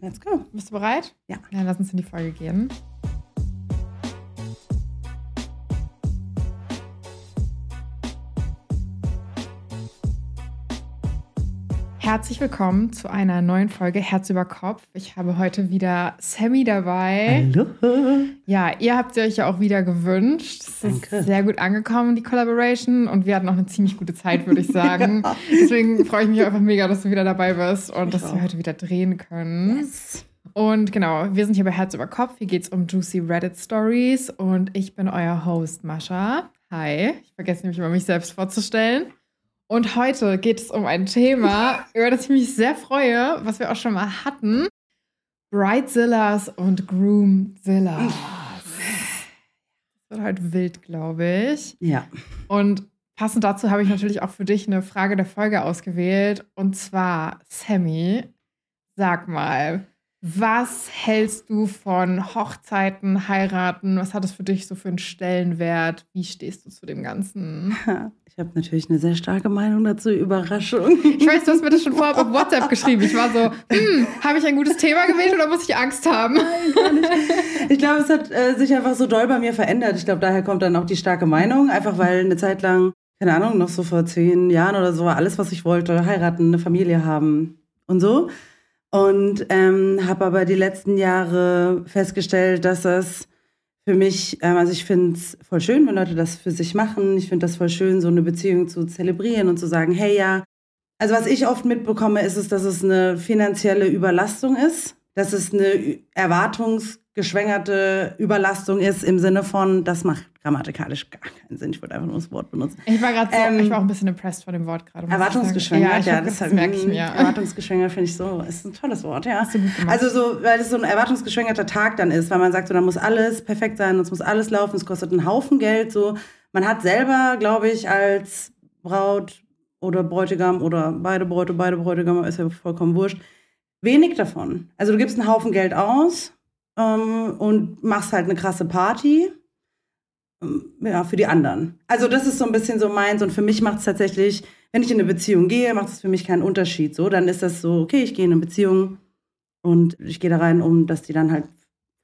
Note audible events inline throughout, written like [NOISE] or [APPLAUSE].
let's go. Bist du bereit? Ja. Dann lass uns in die Folge gehen. Herzlich willkommen zu einer neuen Folge Herz über Kopf. Ich habe heute wieder Sammy dabei. Hallo. Ja, ihr habt sie euch ja auch wieder gewünscht. Es Danke. ist sehr gut angekommen, die Collaboration. Und wir hatten auch eine ziemlich gute Zeit, würde ich [LAUGHS] sagen. Deswegen freue ich mich einfach mega, dass du wieder dabei bist und Ich dass wir auch. heute wieder drehen können. Yes. Und genau, wir sind hier bei Herz über Kopf. Hier geht es um Juicy Reddit Stories. Und ich bin euer Host, Mascha. Hi. Ich vergesse nämlich immer, mich selbst vorzustellen. Und heute geht es um ein Thema, [LAUGHS] über das ich mich sehr freue, was wir auch schon mal hatten. Bridezillas und Groomzillas. Das wird halt wild, glaube ich. Ja. Und passend dazu habe ich natürlich auch für dich eine Frage der Folge ausgewählt. Und zwar, Sammy, sag mal, was hältst du von Hochzeiten, heiraten? Was hat es für dich so für einen Stellenwert? Wie stehst du zu dem Ganzen? [LAUGHS] Ich habe natürlich eine sehr starke Meinung dazu. Überraschung. Ich weiß, du hast mir das schon vorab auf WhatsApp geschrieben. Ich war so, hm, habe ich ein gutes Thema gewählt oder muss ich Angst haben? Ich glaube, es hat äh, sich einfach so doll bei mir verändert. Ich glaube, daher kommt dann auch die starke Meinung. Einfach weil eine Zeit lang, keine Ahnung, noch so vor zehn Jahren oder so war alles, was ich wollte. Heiraten, eine Familie haben und so. Und ähm, habe aber die letzten Jahre festgestellt, dass das für mich, ähm, also ich finde es voll schön, wenn Leute das für sich machen. Ich finde das voll schön, so eine Beziehung zu zelebrieren und zu sagen, hey ja. Also was ich oft mitbekomme, ist es, dass es eine finanzielle Überlastung ist, dass es eine ü- erwartungsgeschwängerte Überlastung ist im Sinne von, das macht grammatikalisch gar keinen Sinn. Ich wollte einfach nur das Wort benutzen. Ich war gerade so, Ähm, ich war auch ein bisschen impressed von dem Wort gerade. Erwartungsgeschwängert, Ja, ja, das, das, merke ich mir. Erwartungsgeschwängert finde ich so, ist ein tolles Wort, ja. Also so, weil es so ein erwartungsgeschwängerter Tag dann ist, weil man sagt, so, da muss alles perfekt sein, es muss alles laufen, es kostet einen Haufen Geld. So, man hat selber, glaube ich, als Braut oder Bräutigam oder beide Bräute, beide Bräutigam, ist ja vollkommen wurscht, wenig davon. Also du gibst einen Haufen Geld aus ähm, und machst halt eine krasse Party. ähm, Ja, für die anderen. Also das ist so ein bisschen so meins und für mich macht es tatsächlich, wenn ich in eine Beziehung gehe, macht es für mich keinen Unterschied. So, dann ist das so, okay, ich gehe in eine Beziehung und ich gehe da rein, um dass die dann halt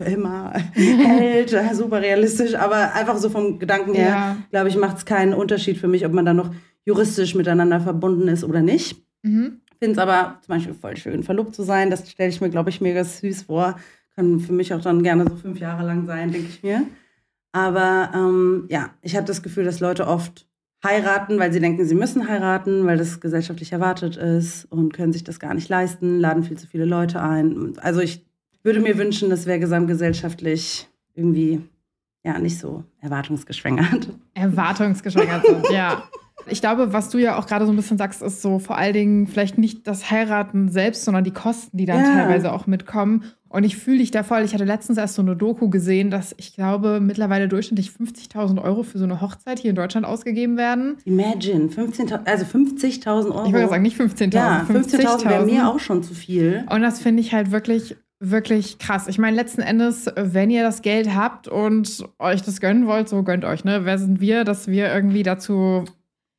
für immer [LAUGHS] hält, äh, super realistisch, aber einfach so vom Gedanken her, ja. glaube ich, macht es keinen Unterschied für mich, ob man dann noch juristisch miteinander verbunden ist oder nicht. Mhm. Finde es aber zum Beispiel voll schön, verlobt zu sein. Das stelle ich mir, glaube ich, mega süß vor. Kann für mich auch dann gerne so fünf Jahre lang sein, denke ich mir. Aber ähm, ja, ich habe das Gefühl, dass Leute oft heiraten, weil sie denken, sie müssen heiraten, weil das gesellschaftlich erwartet ist und können sich das gar nicht leisten, laden viel zu viele Leute ein. Also ich würde mir wünschen, das wäre gesamtgesellschaftlich irgendwie ja nicht so erwartungsgeschwängert. Erwartungsgeschwängert sind, ja. Ich glaube, was du ja auch gerade so ein bisschen sagst, ist so vor allen Dingen vielleicht nicht das Heiraten selbst, sondern die Kosten, die dann Ja. teilweise auch mitkommen. Und ich fühle dich da voll. Ich hatte letztens erst so eine Doku gesehen, dass ich glaube, mittlerweile durchschnittlich 50.000 Euro für so eine Hochzeit hier in Deutschland ausgegeben werden. Imagine, 15.000, also 50.000 Euro. Ich würde sagen, nicht 15.000. ja, 15.000 wäre 50.000. mir auch schon zu viel. Und das finde ich halt wirklich, wirklich krass. Ich meine, letzten Endes, wenn ihr das Geld habt und euch das gönnen wollt, so gönnt euch, ne? Wer sind wir, dass wir irgendwie dazu,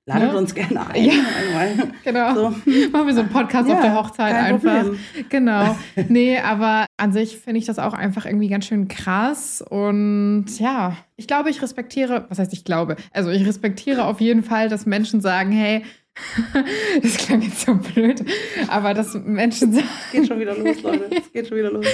Ladet Ne? uns gerne ein. Ja. einmal. [LAUGHS] genau, So. [LAUGHS] machen wir so einen Podcast auf der Hochzeit einfach. Problem. Genau. [LAUGHS] Nee, aber an sich finde ich das auch einfach irgendwie ganz schön krass. Und ja, ich glaube, ich respektiere, was heißt ich glaube? Also ich respektiere auf jeden Fall, dass Menschen sagen, hey, das klang jetzt so blöd, aber dass Menschen sagen, Es geht schon wieder los, Leute. Es geht schon wieder los.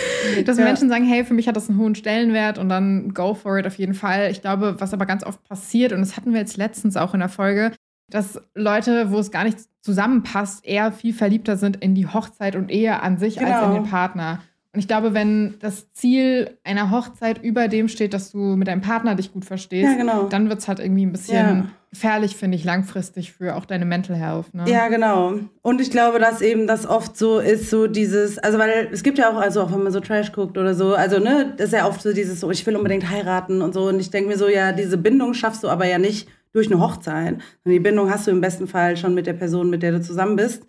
dass Ja. Menschen sagen, hey, für mich hat das einen hohen Stellenwert und dann go for it auf jeden Fall. Ich glaube, was aber ganz oft passiert, und das hatten wir jetzt letztens auch in der Folge, dass Leute, wo es gar nicht zusammenpasst, eher viel verliebter sind in die Hochzeit und Ehe an sich als Genau. in den Partner. Und ich glaube, wenn das Ziel einer Hochzeit über dem steht, dass du mit deinem Partner dich gut verstehst, Ja, genau. dann wird es halt irgendwie ein bisschen Ja. gefährlich, finde ich, langfristig für auch deine Mental Health. Ne? Ja, genau. Und ich glaube, dass eben das oft so ist, so dieses, also weil es gibt ja auch, also auch wenn man so Trash guckt oder so, also ne, das ist ja oft so dieses so, ich will unbedingt heiraten und so. Und ich denke mir so, ja, diese Bindung schaffst du aber ja nicht durch eine Hochzeit. Und die Bindung hast du im besten Fall schon mit der Person, mit der du zusammen bist.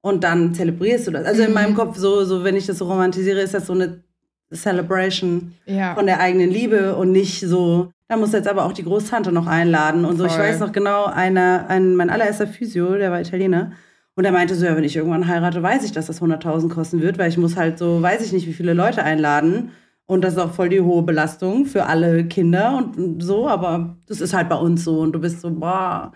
Und dann zelebrierst du das. Also in Mhm. meinem Kopf, so, so wenn ich das so romantisiere, ist das so eine Celebration Ja. von der eigenen Liebe und nicht so, da muss jetzt aber auch die Großtante noch einladen und so. Ich Voll. weiß noch genau, einer, ein, mein allererster Physio, der war Italiener. Und er meinte so, ja, wenn ich irgendwann heirate, weiß ich, dass das 100.000 kosten wird, weil ich muss halt so, weiß ich nicht, wie viele Leute einladen. Und das ist auch voll die hohe Belastung für alle Kinder und so, aber das ist halt bei uns so. Und du bist so, boah,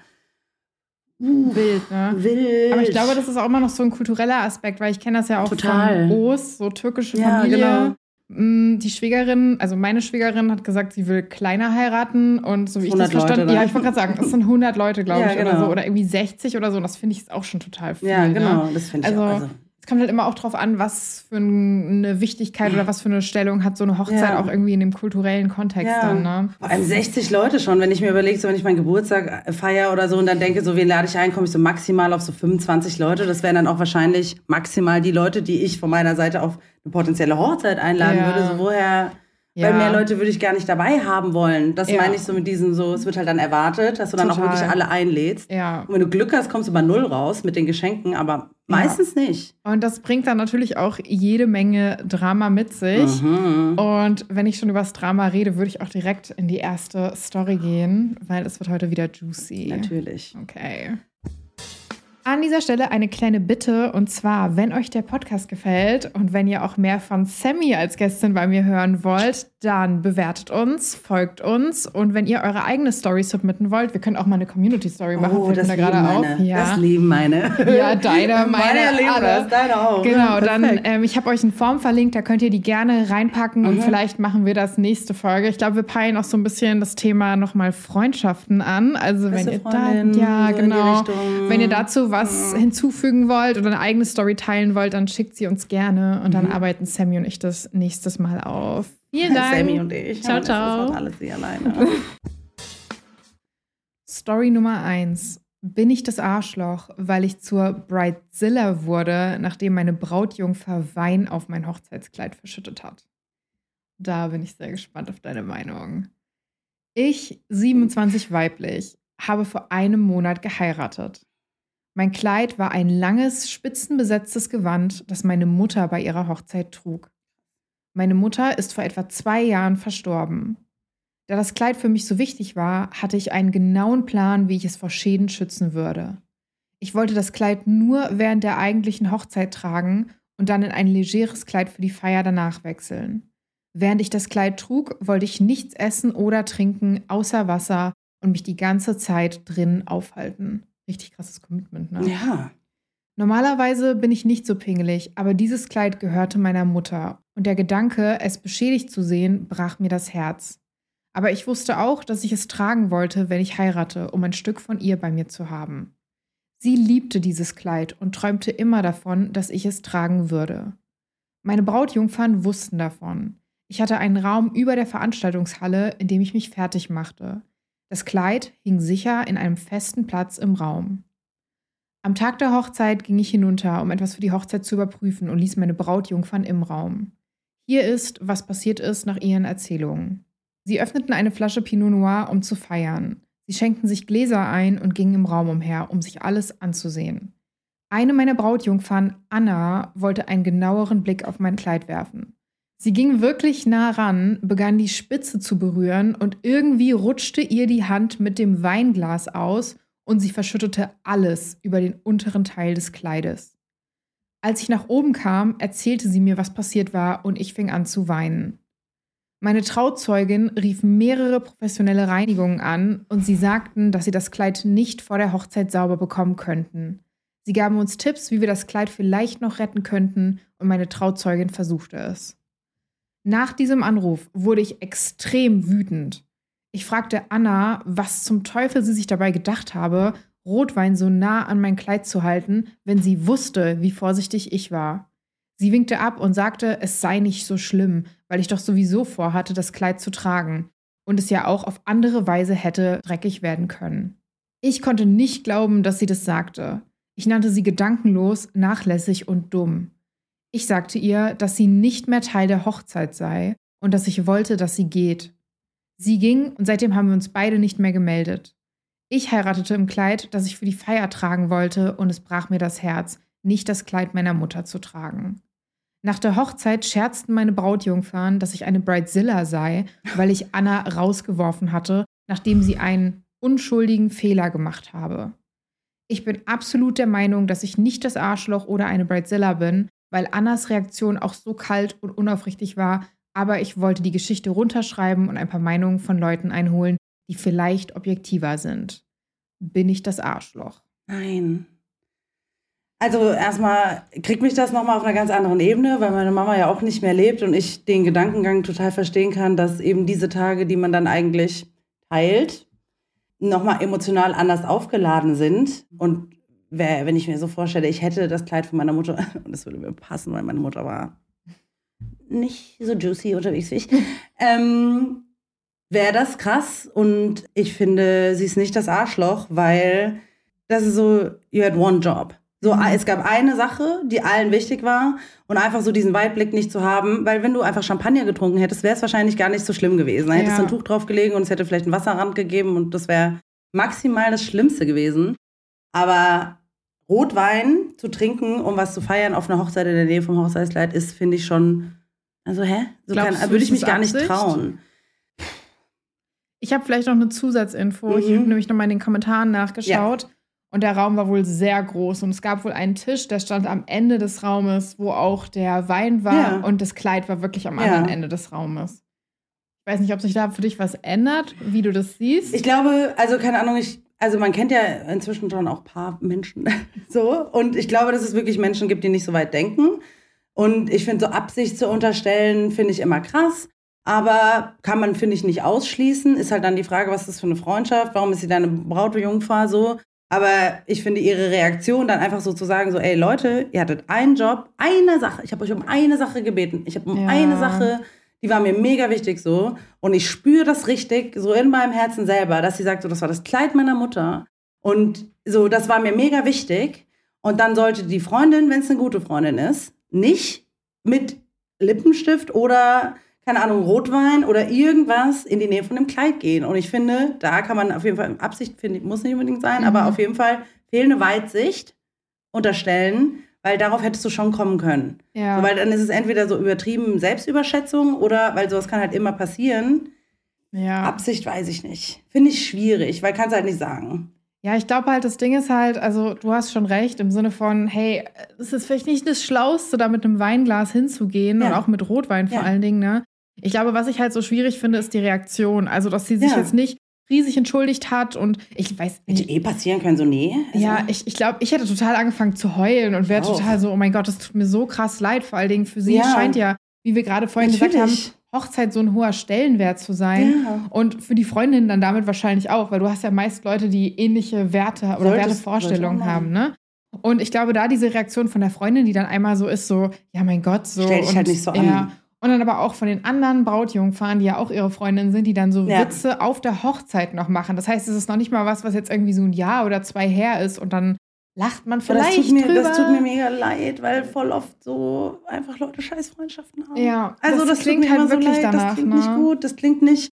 Wild, ne? wild. Aber ich glaube, das ist auch immer noch so ein kultureller Aspekt, weil ich kenne das ja auch Total. von Os, so türkische Ja, Familie. genau. Mm, Die Schwägerin, also meine Schwägerin hat gesagt, sie will kleiner heiraten und so wie ich das 100 Leute verstanden dann. Ja, ich wollte gerade sagen, es sind 100 Leute, glaube Ja, ich, oder genau. so. Oder irgendwie 60 oder so. Und das finde ich auch schon total viel. Ja, Ne? genau, das finde ich Also, auch. Also, Es kommt halt immer auch drauf an, was für eine Wichtigkeit oder was für eine Stellung hat so eine Hochzeit Ja. auch irgendwie in dem kulturellen Kontext Ja. dann, ne? Vor allem 60 Leute schon, wenn ich mir überlege, so wenn ich meinen Geburtstag äh, feiere oder so und dann denke, so wen lade ich ein, komme ich so maximal auf so 25 Leute. Das wären dann auch wahrscheinlich maximal die Leute, die ich von meiner Seite auf eine potenzielle Hochzeit einladen Ja. würde. So woher, Ja. weil mehr Leute würde ich gar nicht dabei haben wollen. Das Ja. meine ich so mit diesem so, es wird halt dann erwartet, dass du dann Total. auch wirklich alle einlädst. Ja. Und wenn du Glück hast, kommst du bei Null raus mit den Geschenken, aber meistens nicht. Und das bringt dann natürlich auch jede Menge Drama mit sich. Mhm. Und wenn ich schon über das Drama rede, würde ich auch direkt in die erste Story gehen, weil es wird heute wieder juicy. Natürlich. Okay. An dieser Stelle eine kleine Bitte und zwar, wenn euch der Podcast gefällt und wenn ihr auch mehr von Sammy als Gästin bei mir hören wollt, dann bewertet uns, folgt uns und wenn ihr eure eigene Story submitten wollt, wir können auch mal eine Community Story machen, Oh, das da gerade auf. meine. Das lieben meine. [LAUGHS] Ja, deine, meine, lieben alle. das, deine auch. Genau, dann, Perfekt. ähm, ich habe euch eine Form verlinkt, da könnt ihr die gerne reinpacken und Mhm. vielleicht machen wir das nächste Folge. Ich glaube, wir peilen auch so ein bisschen das Thema nochmal Freundschaften an. Also wenn Beste ihr da, Freundin, ja so genau, wenn ihr dazu was hinzufügen wollt oder eine eigene Story teilen wollt, dann schickt sie uns gerne und dann arbeiten Sammy und ich das nächstes Mal auf. Vielen Dank. Sammy und ich. Ciao, Ja, das ciao. ist auch alles sie alleine. [LAUGHS] Story Nummer eins. Bin ich das Arschloch, weil ich zur Bridezilla wurde, nachdem meine Brautjungfer Wein auf mein Hochzeitskleid verschüttet hat? Da bin ich sehr gespannt auf deine Meinung. Ich, 27 weiblich, habe vor einem Monat geheiratet. Mein Kleid war ein langes, spitzenbesetztes Gewand, das meine Mutter bei ihrer Hochzeit trug. Meine Mutter ist vor etwa zwei Jahren verstorben. Da das Kleid für mich so wichtig war, hatte ich einen genauen Plan, wie ich es vor Schäden schützen würde. Ich wollte das Kleid nur während der eigentlichen Hochzeit tragen und dann in ein legeres Kleid für die Feier danach wechseln. Während ich das Kleid trug, wollte ich nichts essen oder trinken außer Wasser und mich die ganze Zeit drinnen aufhalten. Richtig krasses Commitment, ne? ja. Normalerweise bin ich nicht so pingelig, aber dieses Kleid gehörte meiner Mutter und der Gedanke, es beschädigt zu sehen, brach mir das Herz. Aber ich wusste auch, dass ich es tragen wollte, wenn ich heirate, um ein Stück von ihr bei mir zu haben. Sie liebte dieses Kleid und träumte immer davon, dass ich es tragen würde. Meine Brautjungfern wussten davon. Ich hatte einen Raum über der Veranstaltungshalle, in dem ich mich fertig machte. Das Kleid hing sicher in einem festen Platz im Raum. Am Tag der Hochzeit ging ich hinunter, um etwas für die Hochzeit zu überprüfen und ließ meine Brautjungfern im Raum. Hier ist, was passiert ist nach ihren Erzählungen. Sie öffneten eine Flasche Pinot Noir, um zu feiern. Sie schenkten sich Gläser ein und gingen im Raum umher, um sich alles anzusehen. Eine meiner Brautjungfern, Anna, wollte einen genaueren Blick auf mein Kleid werfen. Sie ging wirklich nah ran, begann die Spitze zu berühren und irgendwie rutschte ihr die Hand mit dem Weinglas aus und sie verschüttete alles über den unteren Teil des Kleides. Als ich nach oben kam, erzählte sie mir, was passiert war und ich fing an zu weinen. Meine Trauzeugin rief mehrere professionelle Reinigungen an und sie sagten, dass sie das Kleid nicht vor der Hochzeit sauber bekommen könnten. Sie gaben uns Tipps, wie wir das Kleid vielleicht noch retten könnten und meine Trauzeugin versuchte es. Nach diesem Anruf wurde ich extrem wütend. Ich fragte Anna, was zum Teufel sie sich dabei gedacht habe, Rotwein so nah an mein Kleid zu halten, wenn sie wusste, wie vorsichtig ich war. Sie winkte ab und sagte, es sei nicht so schlimm, weil ich doch sowieso vorhatte, das Kleid zu tragen und es ja auch auf andere Weise hätte dreckig werden können. Ich konnte nicht glauben, dass sie das sagte. Ich nannte sie gedankenlos, nachlässig und dumm. Ich sagte ihr, dass sie nicht mehr Teil der Hochzeit sei und dass ich wollte, dass sie geht. Sie ging und seitdem haben wir uns beide nicht mehr gemeldet. Ich heiratete im Kleid, das ich für die Feier tragen wollte, und es brach mir das Herz, nicht das Kleid meiner Mutter zu tragen. Nach der Hochzeit scherzten meine Brautjungfern, dass ich eine Bridezilla sei, weil ich Anna rausgeworfen hatte, nachdem sie einen unschuldigen Fehler gemacht habe. Ich bin absolut der Meinung, dass ich nicht das Arschloch oder eine Bridezilla bin, weil Annas Reaktion auch so kalt und unaufrichtig war. Aber ich wollte die Geschichte runterschreiben und ein paar Meinungen von Leuten einholen, die vielleicht objektiver sind. Bin ich das Arschloch? Nein. Also erstmal kriegt mich das nochmal auf einer ganz anderen Ebene, weil meine Mama ja auch nicht mehr lebt und ich den Gedankengang total verstehen kann, dass eben diese Tage, die man dann eigentlich teilt, nochmal emotional anders aufgeladen sind. Und wenn ich mir so vorstelle, ich hätte das Kleid von meiner Mutter, [LAUGHS] und das würde mir passen, weil meine Mutter war nicht so juicy unterwegs wie ich, [LAUGHS] ähm, wäre das krass. Und ich finde, sie ist nicht das Arschloch, weil das ist so, you had one job. So, mhm. es gab eine Sache, die allen wichtig war und einfach so diesen Weitblick nicht zu haben, weil wenn du einfach Champagner getrunken hättest, wäre es wahrscheinlich gar nicht so schlimm gewesen. Da hättest du ein Tuch draufgelegen und es hätte vielleicht einen Wasserrand gegeben und das wäre maximal das Schlimmste gewesen. Aber Rotwein zu trinken, um was zu feiern auf einer Hochzeit in der Nähe vom Hochzeitskleid, ist, finde ich schon, also hä? So würde ich mich gar nicht trauen. Ich habe vielleicht noch eine Zusatzinfo. Mhm. Ich habe nämlich noch mal in den Kommentaren nachgeschaut. Ja. Und der Raum war wohl sehr groß. Und es gab wohl einen Tisch, der stand am Ende des Raumes, wo auch der Wein war. Ja. Und das Kleid war wirklich am anderen ja. Ende des Raumes. Ich weiß nicht, ob sich da für dich was ändert, wie du das siehst. Ich glaube, also keine Ahnung, ich, also man kennt ja inzwischen schon auch ein paar Menschen [LAUGHS] so. Und ich glaube, dass es wirklich Menschen gibt, die nicht so weit denken. Und ich finde, so Absicht zu unterstellen, finde ich immer krass. Aber kann man, finde ich, nicht ausschließen. Ist halt dann die Frage, was ist das für eine Freundschaft? Warum ist sie deine Braut Jungfer so? Aber ich finde ihre Reaktion dann einfach so zu sagen, so, ey Leute, ihr hattet einen Job, eine Sache. Ich habe euch um eine Sache gebeten. Ich habe um ja. eine Sache, die war mir mega wichtig so. Und ich spüre das richtig, so in meinem Herzen selber, dass sie sagt, so, das war das Kleid meiner Mutter. Und so, das war mir mega wichtig. Und dann sollte die Freundin, wenn es eine gute Freundin ist, nicht mit Lippenstift oder keine Ahnung, Rotwein oder irgendwas in die Nähe von dem Kleid gehen. Und ich finde, da kann man auf jeden Fall, Absicht finde ich, muss nicht unbedingt sein, mhm. aber auf jeden Fall fehlende Weitsicht unterstellen, weil darauf hättest du schon kommen können. Ja. So, weil dann ist es entweder so übertrieben Selbstüberschätzung oder, weil sowas kann halt immer passieren. Ja. Absicht weiß ich nicht. Finde ich schwierig, weil kannst halt nicht sagen. Ja, ich glaube halt, das Ding ist halt, also du hast schon recht im Sinne von, hey, es ist vielleicht nicht das Schlauste, da mit einem Weinglas hinzugehen ja. und auch mit Rotwein vor ja. allen Dingen, ne? Ich glaube, was ich halt so schwierig finde, ist die Reaktion. Also, dass sie sich ja. jetzt nicht riesig entschuldigt hat und ich weiß nicht. Hätte eh passieren können, so nee. Also ja, ich, ich glaube, ich hätte total angefangen zu heulen und wäre total so, oh mein Gott, das tut mir so krass leid. Vor allen Dingen für sie ja. scheint ja, wie wir gerade vorhin Natürlich. gesagt haben, Hochzeit so ein hoher Stellenwert zu sein. Ja. Und für die Freundin dann damit wahrscheinlich auch, weil du hast ja meist Leute, die ähnliche Werte oder Solltest, Wertevorstellungen haben, ne? Und ich glaube, da diese Reaktion von der Freundin, die dann einmal so ist, so, ja, mein Gott, so. Stell dich und, halt nicht so an. Ja, und dann aber auch von den anderen Brautjungfern, die ja auch ihre Freundinnen sind, die dann so ja. Witze auf der Hochzeit noch machen. Das heißt, es ist noch nicht mal was, was jetzt irgendwie so ein Jahr oder zwei her ist und dann lacht man vielleicht das tut mir, drüber. Das tut mir mega leid, weil voll oft so einfach Leute Scheißfreundschaften haben. Ja, also das, das klingt halt wirklich so danach. Das klingt ne? nicht gut, das klingt nicht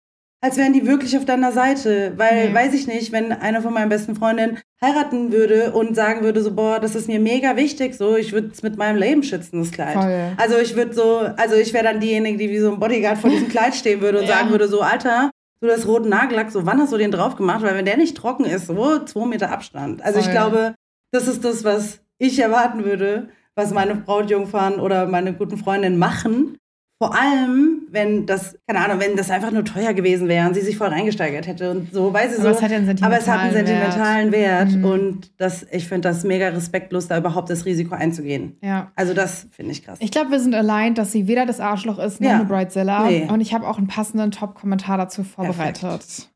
als wären die wirklich auf deiner Seite. Weil, nee. weiß ich nicht, wenn eine von meinen besten Freundinnen heiraten würde und sagen würde, so, boah, das ist mir mega wichtig, so, ich würde es mit meinem Leben schützen, das Kleid. Voll. Also ich würde so, also ich wäre dann diejenige, die wie so ein Bodyguard vor diesem Kleid stehen würde und [LAUGHS] ja. sagen würde, so, Alter, du das roten Nagellack, so, wann hast du den drauf gemacht? Weil wenn der nicht trocken ist, so, zwei Meter Abstand. Also Voll. ich glaube, das ist das, was ich erwarten würde, was meine Brautjungfern oder meine guten Freundinnen machen. Vor allem, wenn das, keine Ahnung, wenn das einfach nur teuer gewesen wäre und sie sich voll reingesteigert hätte und so, weiß ich aber so. Es hat ja einen aber es hat einen sentimentalen Wert, Wert mhm. und das, ich finde das mega respektlos, da überhaupt das Risiko einzugehen. Ja. Also das finde ich krass. Ich glaube, wir sind allein, dass sie weder das Arschloch ist noch ja. eine Bridezilla. Nee. Und ich habe auch einen passenden Top-Kommentar dazu vorbereitet.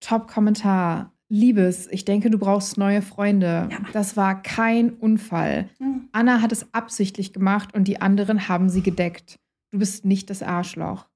Top-Kommentar. Liebes, ich denke, du brauchst neue Freunde. Ja. Das war kein Unfall. Mhm. Anna hat es absichtlich gemacht und die anderen haben sie gedeckt du bist nicht das Arschloch.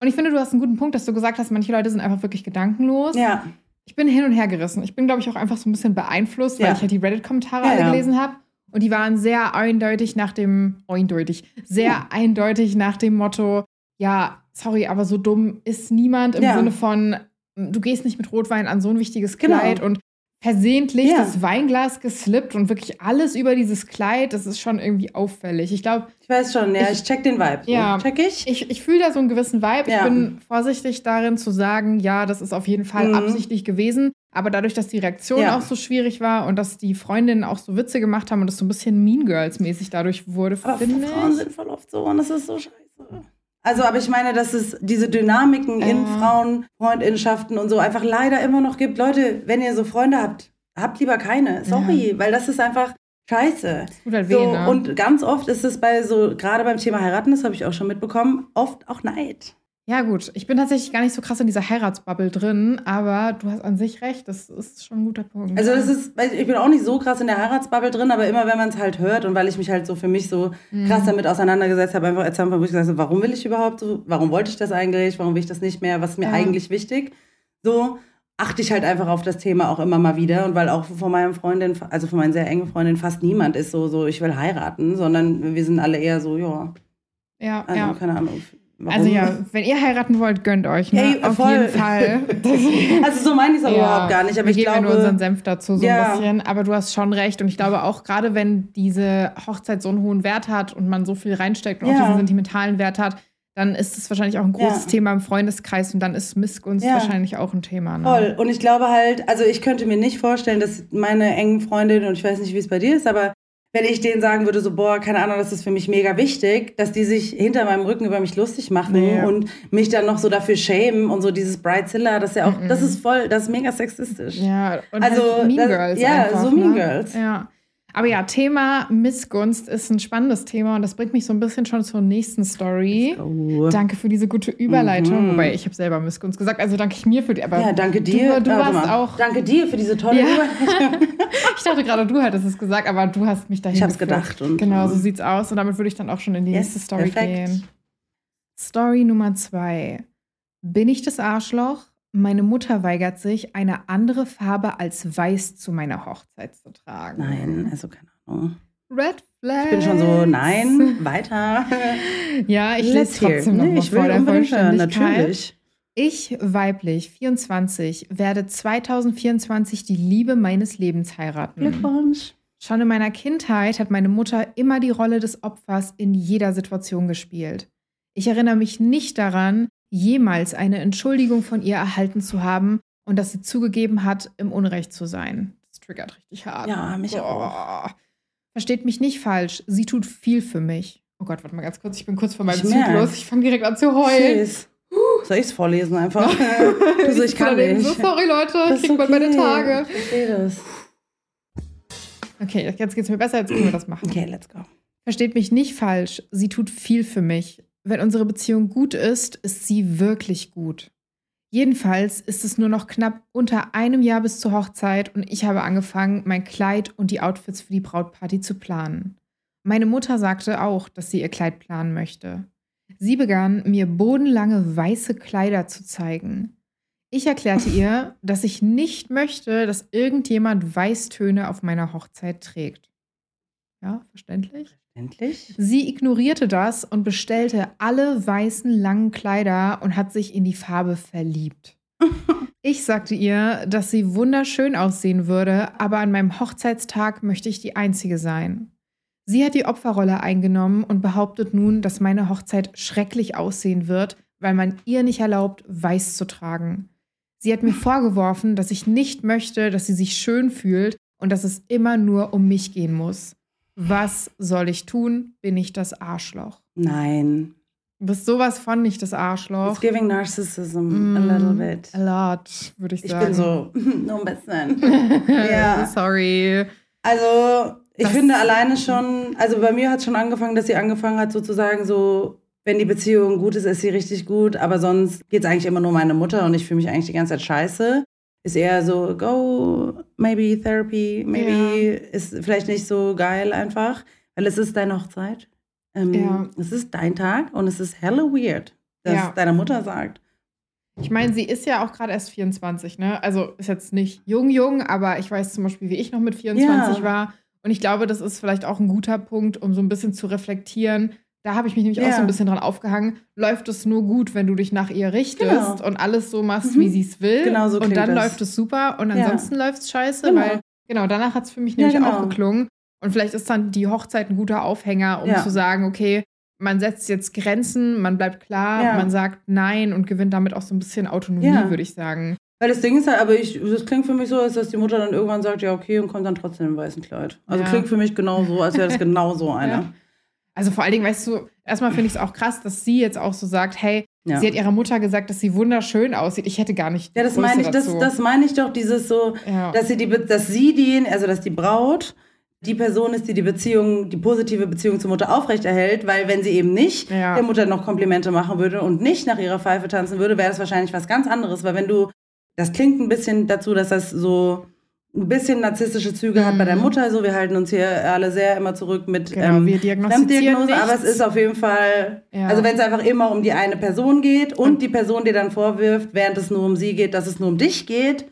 Und ich finde, du hast einen guten Punkt, dass du gesagt hast, manche Leute sind einfach wirklich gedankenlos. Ja. Ich bin hin und her gerissen. Ich bin, glaube ich, auch einfach so ein bisschen beeinflusst, weil ja. ich halt die Reddit-Kommentare ja, alle ja. gelesen habe. Und die waren sehr eindeutig nach dem, eindeutig, sehr eindeutig nach dem Motto, ja, sorry, aber so dumm ist niemand im Sinne von, du gehst nicht mit Rotwein an so ein wichtiges genau. Kleid genau. und versehentlich ja. das Weinglas geslippt und wirklich alles über dieses Kleid, das ist schon irgendwie auffällig. Ich glaube. Ich weiß schon, ja, ich, ich check den Vibe. Ja. Check ich? Ich, ich fühle da so einen gewissen Vibe. Ja. Ich bin vorsichtig darin zu sagen, ja, das ist auf jeden Fall mhm. absichtlich gewesen. Aber dadurch, dass die Reaktion Ja. auch so schwierig war und dass die Freundinnen auch so Witze gemacht haben und es so ein bisschen Mean Girls-mäßig dadurch wurde, Aber finde Frauen ich. sind voll oft so und das ist so scheiße. Also, aber ich meine, dass es diese Dynamiken in Ja. Frauen, Freundinnenschaften und so einfach leider immer noch gibt. Leute, wenn ihr so Freunde habt, habt lieber keine. Sorry, weil das ist einfach scheiße. Das tut halt weh, So, ne? Und ganz oft ist es bei so, gerade beim Thema heiraten, das habe ich auch schon mitbekommen, oft auch Neid. Ja, gut. Ich bin tatsächlich gar nicht so krass in dieser Heiratsbubble drin, aber du hast an sich recht. Das ist schon ein guter Punkt. Also das ist, ich bin auch nicht so krass in der Heiratsbubble drin, aber immer wenn man es halt hört und weil ich mich halt so für mich so Mhm. krass damit auseinandergesetzt habe, einfach erzählt, wo ich gesagt habe, warum will ich überhaupt so, warum wollte ich das eigentlich, warum will ich das nicht mehr, was ist mir Ja. eigentlich wichtig, so achte ich halt einfach auf das Thema auch immer mal wieder und weil auch von meinen Freundin, also von meinen sehr engen Freundinnen fast niemand ist so, so ich will heiraten, sondern wir sind alle eher so, ja, Ja, also ja. keine Ahnung. Warum? Also ja, wenn ihr heiraten wollt, gönnt euch. Ne? Ey, Auf voll. jeden Fall. [LAUGHS] Also so meine ich es aber Ja, überhaupt gar nicht, aber wir ich geben ja nur glaube, unseren Senf dazu so Ja. ein bisschen. Aber du hast schon recht. Und ich glaube auch, gerade wenn diese Hochzeit so einen hohen Wert hat und man so viel reinsteckt und auch Ja. diesen sentimentalen Wert hat, dann ist es wahrscheinlich auch ein großes Ja. Thema im Freundeskreis und dann ist Missgunst Ja. wahrscheinlich auch ein Thema. Ne? Voll. Und ich glaube halt, also ich könnte mir nicht vorstellen, dass meine engen Freundinnen, und ich weiß nicht, wie es bei dir ist, aber wenn ich denen sagen würde, so, boah, keine Ahnung, das ist für mich mega wichtig, dass die sich hinter meinem Rücken über mich lustig machen Nee. und mich dann noch so dafür schämen und so dieses Bridezilla, das ist ja auch, Mhm. das ist voll, das ist mega sexistisch. Ja, und Also, halt Mean das- Girls. ja, einfach, so Mean ne? Girls. Ja. Aber ja, Thema Missgunst ist ein spannendes Thema und das bringt mich so ein bisschen schon zur nächsten Story. Danke für diese gute Überleitung. Mhm. Wobei ich habe selber Missgunst gesagt, also danke ich mir für die. Aber Ja, danke dir. Du, du warst mal. auch. Danke dir für diese tolle Ja. Überleitung. [LAUGHS] Ich dachte gerade, du hättest es gesagt, aber du hast mich dahin Ich hab's geführt. gedacht und- genau, so sieht's aus. Und damit würde ich dann auch schon in die Yes, nächste Story perfekt. gehen. Story Nummer zwei. Bin ich das Arschloch? Meine Mutter weigert sich, eine andere Farbe als weiß zu meiner Hochzeit zu tragen. Nein, also keine Ahnung. Red Flag. Ich bin schon so, nein, weiter. [LAUGHS] Ja, ich lese trotzdem noch Nee, mal ich vor will der hören, Vollständigkeit. natürlich. Ich, weiblich, 24, werde 2024 die Liebe meines Lebens heiraten. Glückwunsch. Schon in meiner Kindheit hat meine Mutter immer die Rolle des Opfers in jeder Situation gespielt. Ich erinnere mich nicht daran, jemals eine Entschuldigung von ihr erhalten zu haben und dass sie zugegeben hat, im Unrecht zu sein. Das triggert richtig hart. Ja, mich Boah. Versteht mich nicht falsch, sie tut viel für mich. Oh Gott, warte mal ganz kurz, ich bin kurz vor meinem Ich merk's. Zyklus. Ich fange direkt an zu heulen. Tschüss. Soll ich es vorlesen einfach? [LAUGHS] [LAUGHS] du so, ich kann nicht. So, sorry Leute, Das krieg bald meine okay. Tage. Ich verstehe das. Okay, jetzt geht's mir besser, jetzt können wir das machen. Okay, let's go. Versteht mich nicht falsch, sie tut viel für mich. Wenn unsere Beziehung gut ist, ist sie wirklich gut. Jedenfalls ist es nur noch knapp unter einem Jahr bis zur Hochzeit und ich habe angefangen, mein Kleid und die Outfits für die Brautparty zu planen. Meine Mutter sagte auch, dass sie ihr Kleid planen möchte. Sie begann, mir bodenlange weiße Kleider zu zeigen. Ich erklärte [LAUGHS] ihr, dass ich nicht möchte, dass irgendjemand Weißtöne auf meiner Hochzeit trägt. Ja, verständlich? Endlich? Sie ignorierte das und bestellte alle weißen langen Kleider und hat sich in die Farbe verliebt. [LAUGHS] Ich sagte ihr, dass sie wunderschön aussehen würde, aber an meinem Hochzeitstag möchte ich die Einzige sein. Sie hat die Opferrolle eingenommen und behauptet nun, dass meine Hochzeit schrecklich aussehen wird, weil man ihr nicht erlaubt, weiß zu tragen. Sie hat mir vorgeworfen, dass ich nicht möchte, dass sie sich schön fühlt und dass es immer nur um mich gehen muss. Was soll ich tun? Bin ich das Arschloch? Nein. Du bist sowas von nicht das Arschloch. It's giving narcissism Mm, a little bit. A lot, würde ich Ich sagen. bin so, [LAUGHS] nur ein bisschen. [LAUGHS] Ja. Sorry. Also, ich Das- finde alleine schon, also bei mir hat es schon angefangen, dass sie angefangen hat, sozusagen so, wenn die Beziehung gut ist, ist sie richtig gut, aber sonst geht es eigentlich immer nur um meine Mutter und ich fühle mich eigentlich die ganze Zeit scheiße. Ist eher so, go, maybe therapy, maybe ist vielleicht nicht so geil einfach, weil es ist deine Hochzeit. Ähm, Ja. Es ist dein Tag und es ist hella weird, dass Ja. deine Mutter sagt. Ich meine, sie ist ja auch gerade erst 24, ne? Also ist jetzt nicht jung, jung, aber ich weiß zum Beispiel, wie ich noch mit 24 Ja. war. Und ich glaube, das ist vielleicht auch ein guter Punkt, um so ein bisschen zu reflektieren. Da habe ich mich nämlich auch Ja. so ein bisschen dran aufgehangen. Läuft es nur gut, wenn du dich nach ihr richtest Genau. und alles so machst, Mhm. wie sie es will. Genau so Und dann das. läuft es super und Ja. ansonsten läuft es scheiße, Genau. weil genau, danach hat es für mich Ja, nämlich auch genau. geklungen. Und vielleicht ist dann die Hochzeit ein guter Aufhänger, um Ja. zu sagen, okay, man setzt jetzt Grenzen, man bleibt klar, Ja. man sagt Nein und gewinnt damit auch so ein bisschen Autonomie, Ja. würde ich sagen. Weil das Ding ist halt, aber ich, das klingt für mich so, als dass die Mutter dann irgendwann sagt, ja, okay, und kommt dann trotzdem im weißen Kleid. Also Ja. klingt für mich genau so, als wäre das [LAUGHS] genau so eine. Also vor allen Dingen, weißt du, erstmal finde ich es auch krass, dass sie jetzt auch so sagt, hey, Ja. sie hat ihrer Mutter gesagt, dass sie wunderschön aussieht. Ich hätte gar nicht. Ja, das Größe meine ich, das, das meine ich doch, dieses so, Ja. dass sie die, dass sie die, also dass die Braut die Person ist, die die Beziehung, die positive Beziehung zur Mutter aufrechterhält, weil wenn sie eben nicht Ja. der Mutter noch Komplimente machen würde und nicht nach ihrer Pfeife tanzen würde, wäre das wahrscheinlich was ganz anderes, weil wenn du, das klingt ein bisschen dazu, dass das so ein bisschen narzisstische Züge hat bei der Mhm. Mutter, so wir halten uns hier alle sehr immer zurück mit Genau, ähm, wir diagnostizieren Fremddiagnose, aber es nichts. ist auf jeden Fall, Ja. also wenn es einfach immer um die eine Person geht und, die Person dir dann vorwirft, während es nur um sie geht, dass es nur um dich geht,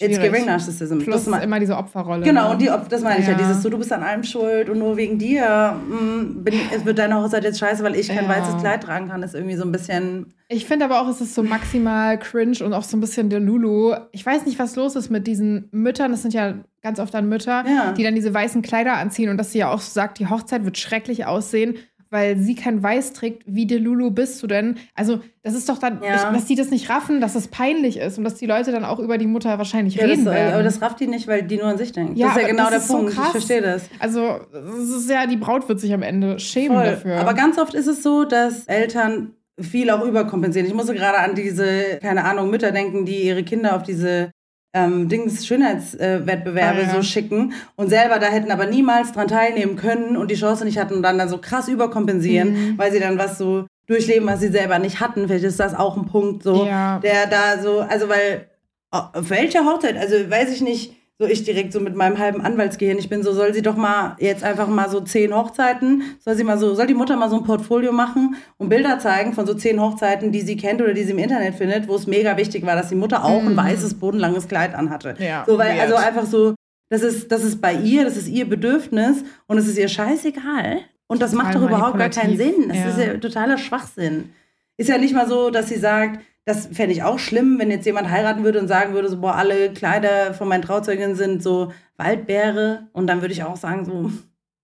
it's giving Narcissism. Plus Das immer diese Opferrolle. Genau, ne? und die, Op- das meine ich ja, Ja. dieses so, du bist an allem schuld und nur wegen dir mm, bin, es wird deine Hochzeit jetzt scheiße, weil ich kein Ja. weißes Kleid tragen kann, ist irgendwie so ein bisschen, Ich finde aber auch, es ist so maximal cringe und auch so ein bisschen der Lulu. Ich weiß nicht, was los ist mit diesen Müttern. Das sind ja ganz oft dann Mütter, Ja. die dann diese weißen Kleider anziehen und dass sie ja auch so sagt, die Hochzeit wird schrecklich aussehen, weil sie kein Weiß trägt. Wie der Lulu bist du denn? Also, das ist doch dann, Ja. ich, dass die das nicht raffen, dass es peinlich ist und dass die Leute dann auch über die Mutter wahrscheinlich ja, das, reden äh, werden. aber das rafft die nicht, weil die nur an sich denkt. Ja, das ist ja genau das der so Punkt, krass. ich verstehe das. also, es ist ja, die Braut wird sich am Ende schämen Voll. dafür. Aber ganz oft ist es so, dass Eltern viel auch überkompensieren. Ich musste gerade an diese, keine Ahnung, Mütter denken, die ihre Kinder auf diese ähm, Dings Schönheitswettbewerbe Ah, ja. so schicken und selber da hätten aber niemals dran teilnehmen können und die Chance nicht hatten und dann, dann so krass überkompensieren, Mhm. weil sie dann was so durchleben, was sie selber nicht hatten. Vielleicht ist das auch ein Punkt so, Ja. der da so, also weil auf welcher Hochzeit, also weiß ich nicht, so ich direkt so mit meinem halben Anwaltsgehirn, ich bin so, soll sie doch mal jetzt einfach mal so zehn Hochzeiten, soll sie mal so, soll die Mutter mal so ein Portfolio machen und Bilder zeigen von so zehn Hochzeiten, die sie kennt oder die sie im Internet findet, wo es mega wichtig war, dass die Mutter auch ein Mhm. weißes, bodenlanges Kleid anhatte. Ja, so, weil, weird. also einfach so, das ist, das ist bei ihr, das ist ihr Bedürfnis und es ist ihr scheißegal. Und das macht doch Total überhaupt gar keinen Sinn. Das ja. ist ja totaler Schwachsinn. Ist ja nicht mal so, dass sie sagt, das fände ich auch schlimm, wenn jetzt jemand heiraten würde und sagen würde, so, boah, alle Kleider von meinen Trauzeuginnen sind so Waldbeere. Und dann würde ich auch sagen, so,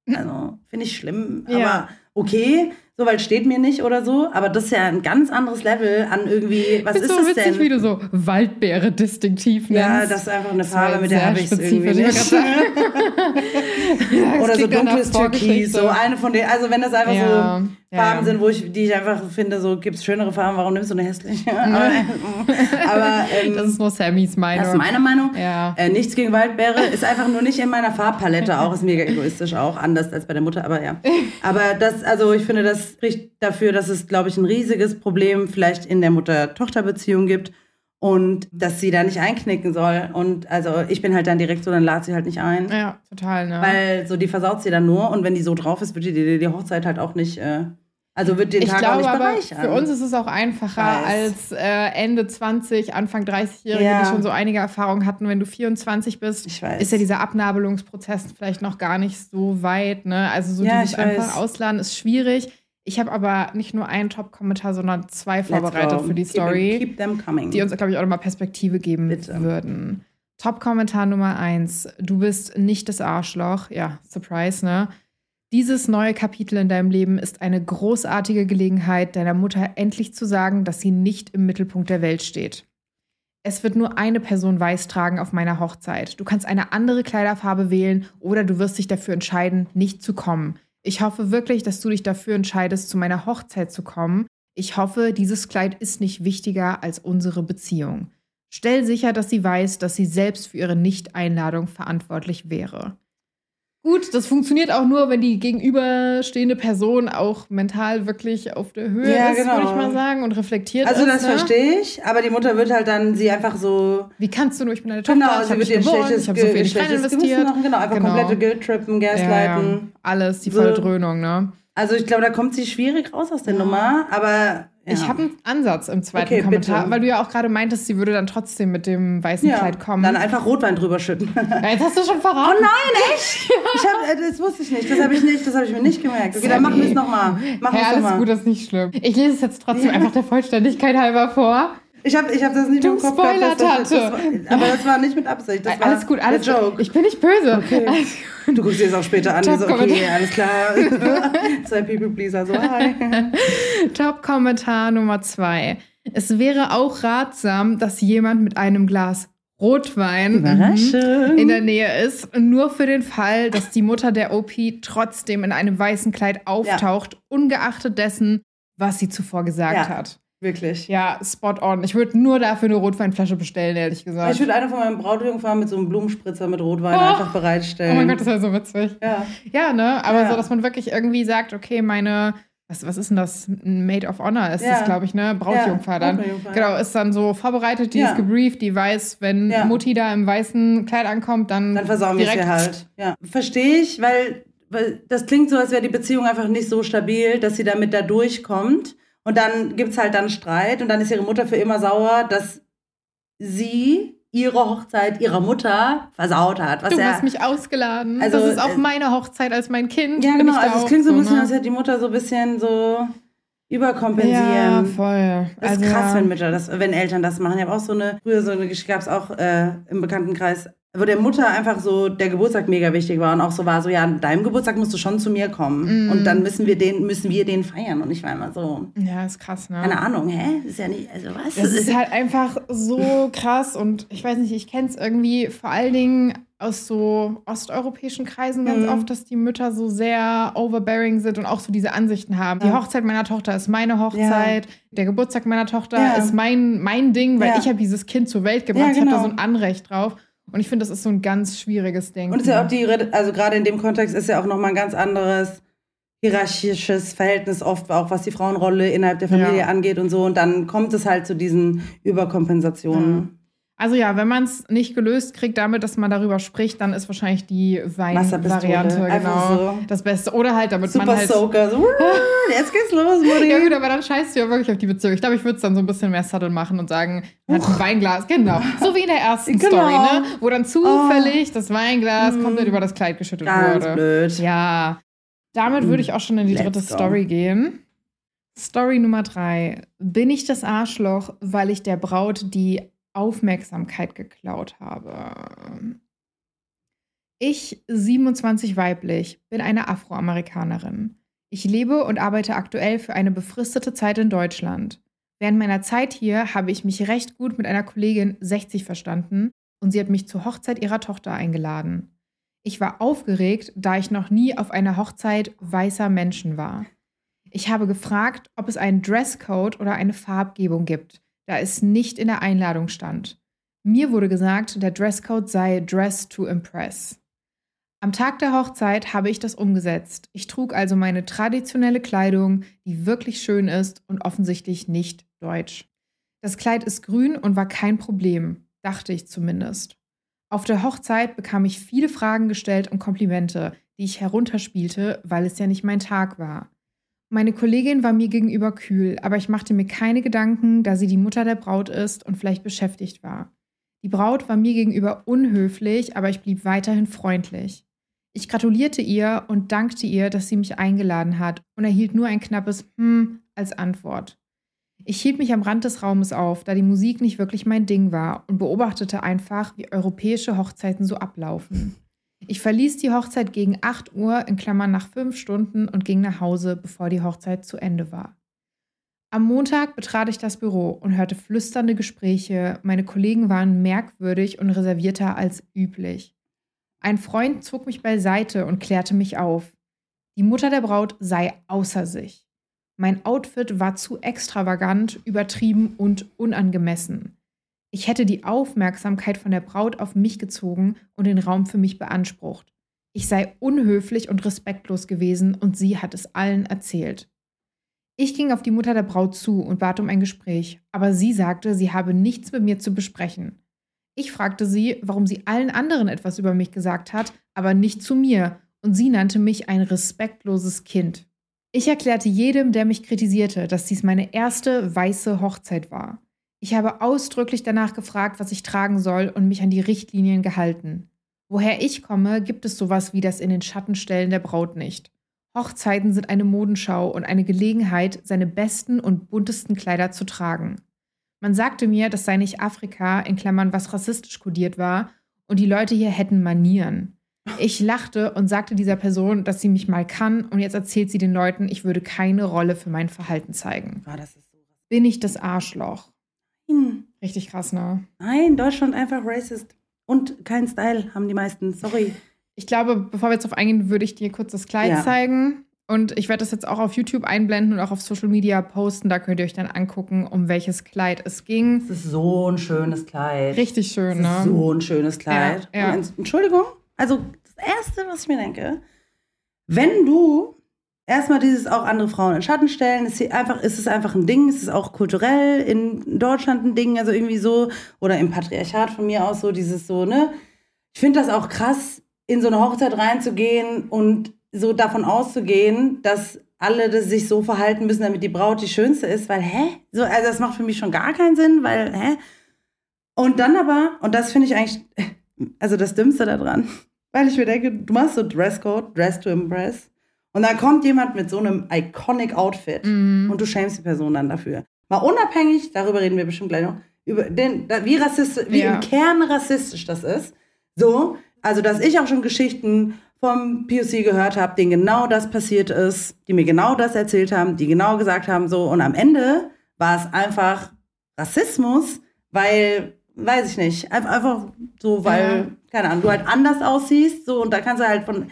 [LAUGHS] also, finde ich schlimm, Ja. aber okay, so, weil steht mir nicht oder so. Aber das ist ja ein ganz anderes Level an irgendwie, was ist ist so das witzig, denn? wie du so Waldbeere distinktiv nennst. ja, das ist einfach eine Farbe, mit der habe ich es irgendwie nicht. [LAUGHS] Ja, Oder so dunkles Türkis, so eine von denen, also wenn das einfach Ja, so Farben sind, wo ich, die ich einfach finde, so gibt es schönere Farben, warum nimmst du eine hässliche? aber aber ähm, Das ist nur Sammys Meinung. das ist meine Meinung. Ja. Äh, nichts gegen Waldbeere, ist einfach nur nicht in meiner Farbpalette auch, ist mega egoistisch auch, anders als bei der Mutter, aber ja. Aber das, also ich finde, das spricht dafür, dass es, glaube ich, ein riesiges Problem vielleicht in der Mutter-Tochter-Beziehung gibt und dass sie da nicht einknicken soll. Und also ich bin halt dann direkt so, dann lad sie halt nicht ein. ja, total, ne? Weil so die versaut sie dann nur und wenn die so drauf ist, wird die die, die Hochzeit halt auch nicht, äh, also wird den ich Tag auch glaube nicht aber, bereichern. für uns ist es auch einfacher Weiß. als äh, Ende 20, Anfang 30-Jährige, Ja. die schon so einige Erfahrungen hatten. Wenn du 24 bist, Ich weiß. ist ja dieser Abnabelungsprozess vielleicht noch gar nicht so weit. Ne? Also so Ja, dieses einfach ausladen ist schwierig. Ich habe aber nicht nur einen Top-Kommentar, sondern zwei vorbereitet für die Keep- Story. Keep, coming. die uns, glaube ich, auch nochmal Perspektive geben Bitte. würden. Top-Kommentar Nummer eins. Du bist nicht das Arschloch. Ja, Surprise, ne? Dieses neue Kapitel in deinem Leben ist eine großartige Gelegenheit, deiner Mutter endlich zu sagen, dass sie nicht im Mittelpunkt der Welt steht. Es wird nur eine Person weiß tragen auf meiner Hochzeit. Du kannst eine andere Kleiderfarbe wählen oder du wirst dich dafür entscheiden, nicht zu kommen. Ich hoffe wirklich, dass du dich dafür entscheidest, zu meiner Hochzeit zu kommen. Ich hoffe, dieses Kleid ist nicht wichtiger als unsere Beziehung. Stell sicher, dass sie weiß, dass sie selbst für ihre Nicht-Einladung verantwortlich wäre. Gut, das funktioniert auch nur, wenn die gegenüberstehende Person auch mental wirklich auf der Höhe Ja, ist, genau. würde ich mal sagen, und reflektiert also ist. das ne? verstehe ich, aber die Mutter wird halt dann sie einfach so Wie kannst du nur, ich bin deine Tochter, Genau, ich sie wird ihr schlechtes, ich habe so viel schlechtes investiert. machen, genau, einfach Genau. komplette Guilt-Trippen, Ja, ja. Gaslighten. Alles, die So. volle Dröhnung, ne? Also ich glaube, da kommt sie schwierig raus aus der Ja. Nummer, aber ja. Ich habe einen Ansatz im zweiten Okay, Kommentar, bitte. weil du ja auch gerade meintest, sie würde dann trotzdem mit dem weißen ja, Kleid kommen. dann einfach Rotwein drüber schütten. Ja, Jetzt hast du schon verraten. Oh nein, [LAUGHS] echt? Ich hab, äh, das wusste ich nicht. Das habe ich nicht, das habe ich mir nicht gemerkt. Okay, dann machen wir es nochmal. Ja, alles nochmal. gut, das ist nicht schlimm. Ich lese es jetzt trotzdem einfach der Vollständigkeit halber vor. Ich habe ich hab das nicht Du im Kopf gehabt. das-. Das war, aber das war nicht mit Absicht. Das war alles gut, alles der Joke. Ich bin nicht böse. Okay. Du guckst dir das auch später an. Top So, okay, alles klar. [LAUGHS] Zwei People Pleaser. So, hi. [LAUGHS] Top-Kommentar Nummer zwei. Es wäre auch ratsam, dass jemand mit einem Glas Rotwein mhm, in der Nähe ist. Nur für den Fall, dass die Mutter der OP trotzdem in einem weißen Kleid auftaucht, ungeachtet dessen, was sie zuvor gesagt Ja. hat. Wirklich. Ja, spot on. Ich würde nur dafür eine Rotweinflasche bestellen, ehrlich gesagt. Ich würde eine von meinen Brautjungfrauen mit so einem Blumenspritzer mit Rotwein Oh. einfach oh bereitstellen. mein Gott, das wäre so witzig. Ja. Ja, ne? Aber Ja. so, dass man wirklich irgendwie sagt, okay, meine, was, was ist denn das? Ein Maid of Honor ist Ja. das, glaube ich, ne? Brautjungfer Ja, dann. Brautjungfer, Genau, ist dann so vorbereitet, die Ja. ist gebrieft, die weiß, wenn. Mutti da im weißen Kleid ankommt, dann, Dann versauen wir es hier halt. Ja. Verstehe ich, weil, weil das klingt so, als wäre die Beziehung einfach nicht so stabil, dass sie damit da durchkommt. Und dann gibt es halt dann Streit und dann ist ihre Mutter für immer sauer, dass sie ihre Hochzeit ihrer Mutter versaut hat. Was Du ja, hast mich ausgeladen. Also, das ist auch äh, meine Hochzeit als mein Kind. ja, genau. Also es klingt so ein bisschen, ne? als hätte die Mutter so ein bisschen so überkompensieren. Ja, voll. Das ist Also, krass, wenn Mütter das, wenn Eltern das machen. Ich habe auch so eine, früher so eine Geschichte gab es auch äh, im Bekanntenkreis, wo der Mutter einfach so der Geburtstag mega wichtig war und auch so war, so ja, an deinem Geburtstag musst du schon zu mir kommen. Mm. Und dann müssen wir den, müssen wir den feiern. Und ich war immer so, Ja, ist krass, ne? keine Ahnung, hä? Ist ja nicht, also was? Das ist halt einfach so [LAUGHS] krass und ich weiß nicht, ich kenne es irgendwie vor allen Dingen aus so osteuropäischen Kreisen ganz Mhm. oft, dass die Mütter so sehr overbearing sind und auch so diese Ansichten haben. Die Ja. Hochzeit meiner Tochter ist meine Hochzeit, der Geburtstag meiner Tochter Ja. ist mein, mein Ding, weil Ja. ich habe dieses Kind zur Welt gebracht, Ja, ich habe da genau. so ein Anrecht drauf. Und ich finde, das ist so ein ganz schwieriges Ding. Und es ist ja auch die, also gerade in dem Kontext ist ja auch nochmal ein ganz anderes hierarchisches Verhältnis oft, auch was die Frauenrolle innerhalb der Familie Ja. angeht und so. Und dann kommt es halt zu diesen Überkompensationen. Also ja, wenn man es nicht gelöst kriegt damit, dass man darüber spricht, dann ist wahrscheinlich die. Wein-Variante genau so. das Beste. Oder halt, damit Super man halt Soaker. So, [LAUGHS] jetzt geht's los, Mutti. Ja gut, aber dann scheißt du ja wirklich auf die Beziehung. Ich glaube, ich würde es dann so ein bisschen mehr subtle machen und sagen, man hat ein Weinglas, genau. So wie in der ersten Genau. Story, ne? Wo dann zufällig das Weinglas Mm. komplett über das Kleid geschüttet Ganz wurde. blöd. Ja. Damit würde ich auch schon in die Let's dritte go. Story gehen. Story Nummer drei. Bin ich das Arschloch, weil ich der Braut die Aufmerksamkeit geklaut habe? Ich, 27 weiblich, bin eine Afroamerikanerin. Ich lebe und arbeite aktuell für eine befristete Zeit in Deutschland. Während meiner Zeit hier habe ich mich recht gut mit einer Kollegin 60 verstanden und sie hat mich zur Hochzeit ihrer Tochter eingeladen. Ich war aufgeregt, da ich noch nie auf einer Hochzeit weißer Menschen war. Ich habe gefragt, ob es einen Dresscode oder eine Farbgebung gibt, da es nicht in der Einladung stand. Mir wurde gesagt, der Dresscode sei Dress to Impress. Am Tag der Hochzeit habe ich das umgesetzt. Ich trug also meine traditionelle Kleidung, die wirklich schön ist und offensichtlich nicht deutsch. Das Kleid ist grün und war kein Problem, dachte ich zumindest. Auf der Hochzeit bekam ich viele Fragen gestellt und Komplimente, die ich herunterspielte, weil es ja nicht mein Tag war. Meine Kollegin war mir gegenüber kühl, aber ich machte mir keine Gedanken, da sie die Mutter der Braut ist und vielleicht beschäftigt war. Die Braut war mir gegenüber unhöflich, aber ich blieb weiterhin freundlich. Ich gratulierte ihr und dankte ihr, dass sie mich eingeladen hat und erhielt nur ein knappes Hm als Antwort. Ich hielt mich am Rand des Raumes auf, da die Musik nicht wirklich mein Ding war und beobachtete einfach, wie europäische Hochzeiten so ablaufen. Ich verließ die Hochzeit gegen 8 Uhr, in Klammern nach 5 Stunden, und ging nach Hause, bevor die Hochzeit zu Ende war. Am Montag betrat ich das Büro und hörte flüsternde Gespräche. Meine Kollegen waren merkwürdig und reservierter als üblich. Ein Freund zog mich beiseite und klärte mich auf. Die Mutter der Braut sei außer sich. Mein Outfit war zu extravagant, übertrieben und unangemessen. Ich hätte die Aufmerksamkeit von der Braut auf mich gezogen und den Raum für mich beansprucht. Ich sei unhöflich und respektlos gewesen und sie hat es allen erzählt. Ich ging auf die Mutter der Braut zu und bat um ein Gespräch, aber sie sagte, sie habe nichts mit mir zu besprechen. Ich fragte sie, warum sie allen anderen etwas über mich gesagt hat, aber nicht zu mir, und sie nannte mich ein respektloses Kind. Ich erklärte jedem, der mich kritisierte, dass dies meine erste weiße Hochzeit war. Ich habe ausdrücklich danach gefragt, was ich tragen soll und mich an die Richtlinien gehalten. Woher ich komme, gibt es sowas wie das in den Schattenstellen der Braut nicht. Hochzeiten sind eine Modenschau und eine Gelegenheit, seine besten und buntesten Kleider zu tragen. Man sagte mir, das sei nicht Afrika, in Klammern, was rassistisch kodiert war, und die Leute hier hätten Manieren. Ich lachte und sagte dieser Person, dass sie mich mal kann, und jetzt erzählt sie den Leuten, ich würde keine Rolle für mein Verhalten zeigen. Ah, bin ich das Arschloch. Nein. Richtig krass, ne? Nein, Deutschland einfach racist. Und kein Style haben die meisten. Sorry. Ich glaube, bevor wir jetzt auf eingehen, würde ich dir kurz das Kleid Ja. zeigen. Und ich werde das jetzt auch auf YouTube einblenden und auch auf Social Media posten. Da könnt ihr euch dann angucken, um welches Kleid es ging. Es ist so ein schönes Kleid. Richtig schön, ist ne? so ein schönes Kleid. Ja, ja. Entschuldigung, also das Erste, was ich mir denke, wenn du erstmal dieses auch andere Frauen in Schatten stellen, ist, einfach, ist es einfach ein Ding, ist es auch kulturell in Deutschland ein Ding, also irgendwie so, oder im Patriarchat von mir aus so, dieses so, ne? Ich finde das auch krass, in so eine Hochzeit reinzugehen und so davon auszugehen, dass alle das sich so verhalten müssen, damit die Braut die schönste ist, weil, hä? So, also das macht für mich schon gar keinen Sinn, weil, hä? Und dann aber, und das finde ich eigentlich, also das Dümmste daran, [LAUGHS] weil ich mir denke, du machst so Dresscode, Dress to Impress, und dann kommt jemand mit so einem iconic Outfit Mhm. und du schämst die Person dann dafür. Mal unabhängig, darüber reden wir bestimmt gleich noch, über den, wie rassistisch, wie Ja. im Kern rassistisch das ist. So, also dass ich auch schon Geschichten vom POC gehört habe, denen genau das passiert ist, die mir genau das erzählt haben, die genau gesagt haben, so, und am Ende war es einfach Rassismus, weil, weiß ich nicht, einfach, einfach so, weil, keine Ahnung, du halt anders aussiehst, so, und da kannst du halt von,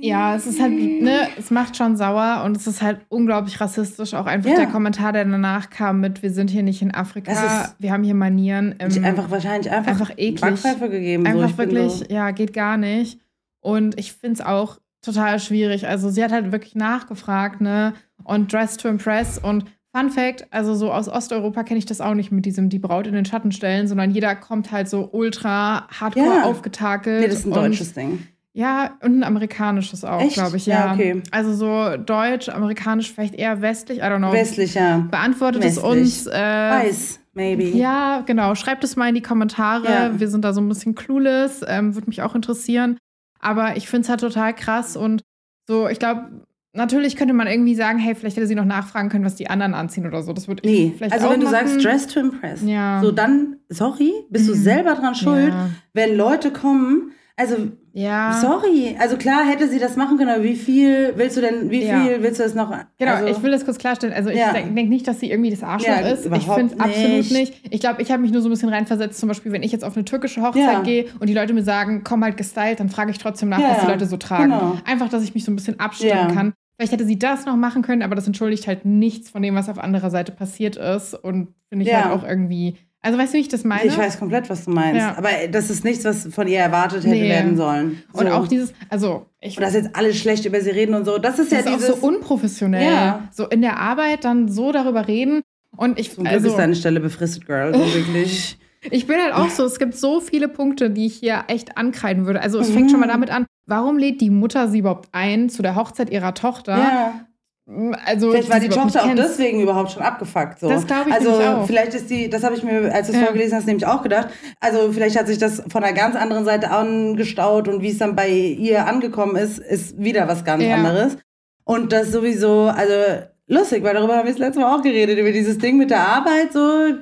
Ja, es ist halt, ne, es macht schon sauer und es ist halt unglaublich rassistisch. Auch einfach Ja. der Kommentar, der danach kam mit, wir sind hier nicht in Afrika, wir haben hier Manieren. Ähm, einfach wahrscheinlich einfach, einfach eklig. Backpfeife gegeben. so. einfach bin wirklich, so, ja, geht gar nicht. Und ich finde es auch total schwierig. Also sie hat halt wirklich nachgefragt, ne? Und Dress to Impress und Fun Fact, also so aus Osteuropa kenne ich das auch nicht mit diesem die Braut in den Schatten stellen, sondern jeder kommt halt so ultra hardcore Ja. aufgetakelt. nee, das ist ein deutsches Ding. Ja, und ein amerikanisches auch, glaube ich, Ja, ja. okay. Also so deutsch, amerikanisch, vielleicht eher westlich, I don't know. Westlicher. Beantwortet es Westlich. uns. Äh, Weiß, maybe. Ja, genau. Schreibt es mal in die Kommentare. Ja. Wir sind da so ein bisschen clueless. Ähm, Würde mich auch interessieren. Aber ich finde es halt total krass und so, ich glaube, natürlich könnte man irgendwie sagen, hey, vielleicht hätte sie noch nachfragen können, was die anderen anziehen oder so. Das würde ich Nee, vielleicht also wenn du machen. sagst Dress to Impress, Ja. so dann, sorry, bist du Mhm. selber dran schuld, Ja. wenn Leute kommen, also Ja. sorry, also klar hätte sie das machen können, aber wie viel willst du denn, wie Ja. viel willst du das noch? Genau, also, ich will das kurz klarstellen. Also ich Ja. denke denk nicht, dass sie irgendwie das Arschloch Ja, ist. Ich finde es absolut nicht. Ich glaube, ich habe mich nur so ein bisschen reinversetzt, zum Beispiel, wenn ich jetzt auf eine türkische Hochzeit gehe und die Leute mir sagen, komm halt gestylt, dann frage ich trotzdem nach, was die Leute so tragen. genau. Einfach, dass ich mich so ein bisschen abstimmen kann. Vielleicht hätte sie das noch machen können, aber das entschuldigt halt nichts von dem, was auf anderer Seite passiert ist. Und finde ich halt auch irgendwie. Also weißt du, wie ich das meine? ich weiß komplett, was du meinst, Ja. aber das ist nichts, was von ihr erwartet hätte Nee. werden sollen. So. Und auch dieses, also ich Und dass jetzt alle schlecht über sie reden und so, das ist das ja ist dieses... auch so unprofessionell. Ja. So in der Arbeit dann so darüber reden. Und ich, Zum Glück also, ist deine Stelle befristet, Girl, so wirklich. [LAUGHS] Ich bin halt auch so, es gibt so viele Punkte, die ich hier echt ankreiden würde. Also es fängt schon mal damit an, warum lädt die Mutter sie überhaupt ein zu der Hochzeit ihrer Tochter? Ja. Also Vielleicht war die Tochter auch deswegen überhaupt schon abgefuckt. So. Das glaube ich Also auch. vielleicht ist die, das habe ich mir, als du es Ja. vorgelesen hast, nämlich auch gedacht. Also vielleicht hat sich das von einer ganz anderen Seite angestaut und wie es dann bei ihr angekommen ist, ist wieder was ganz Ja. anderes. Und das sowieso, also lustig, weil darüber haben wir das letzte Mal auch geredet, über dieses Ding mit der Arbeit, so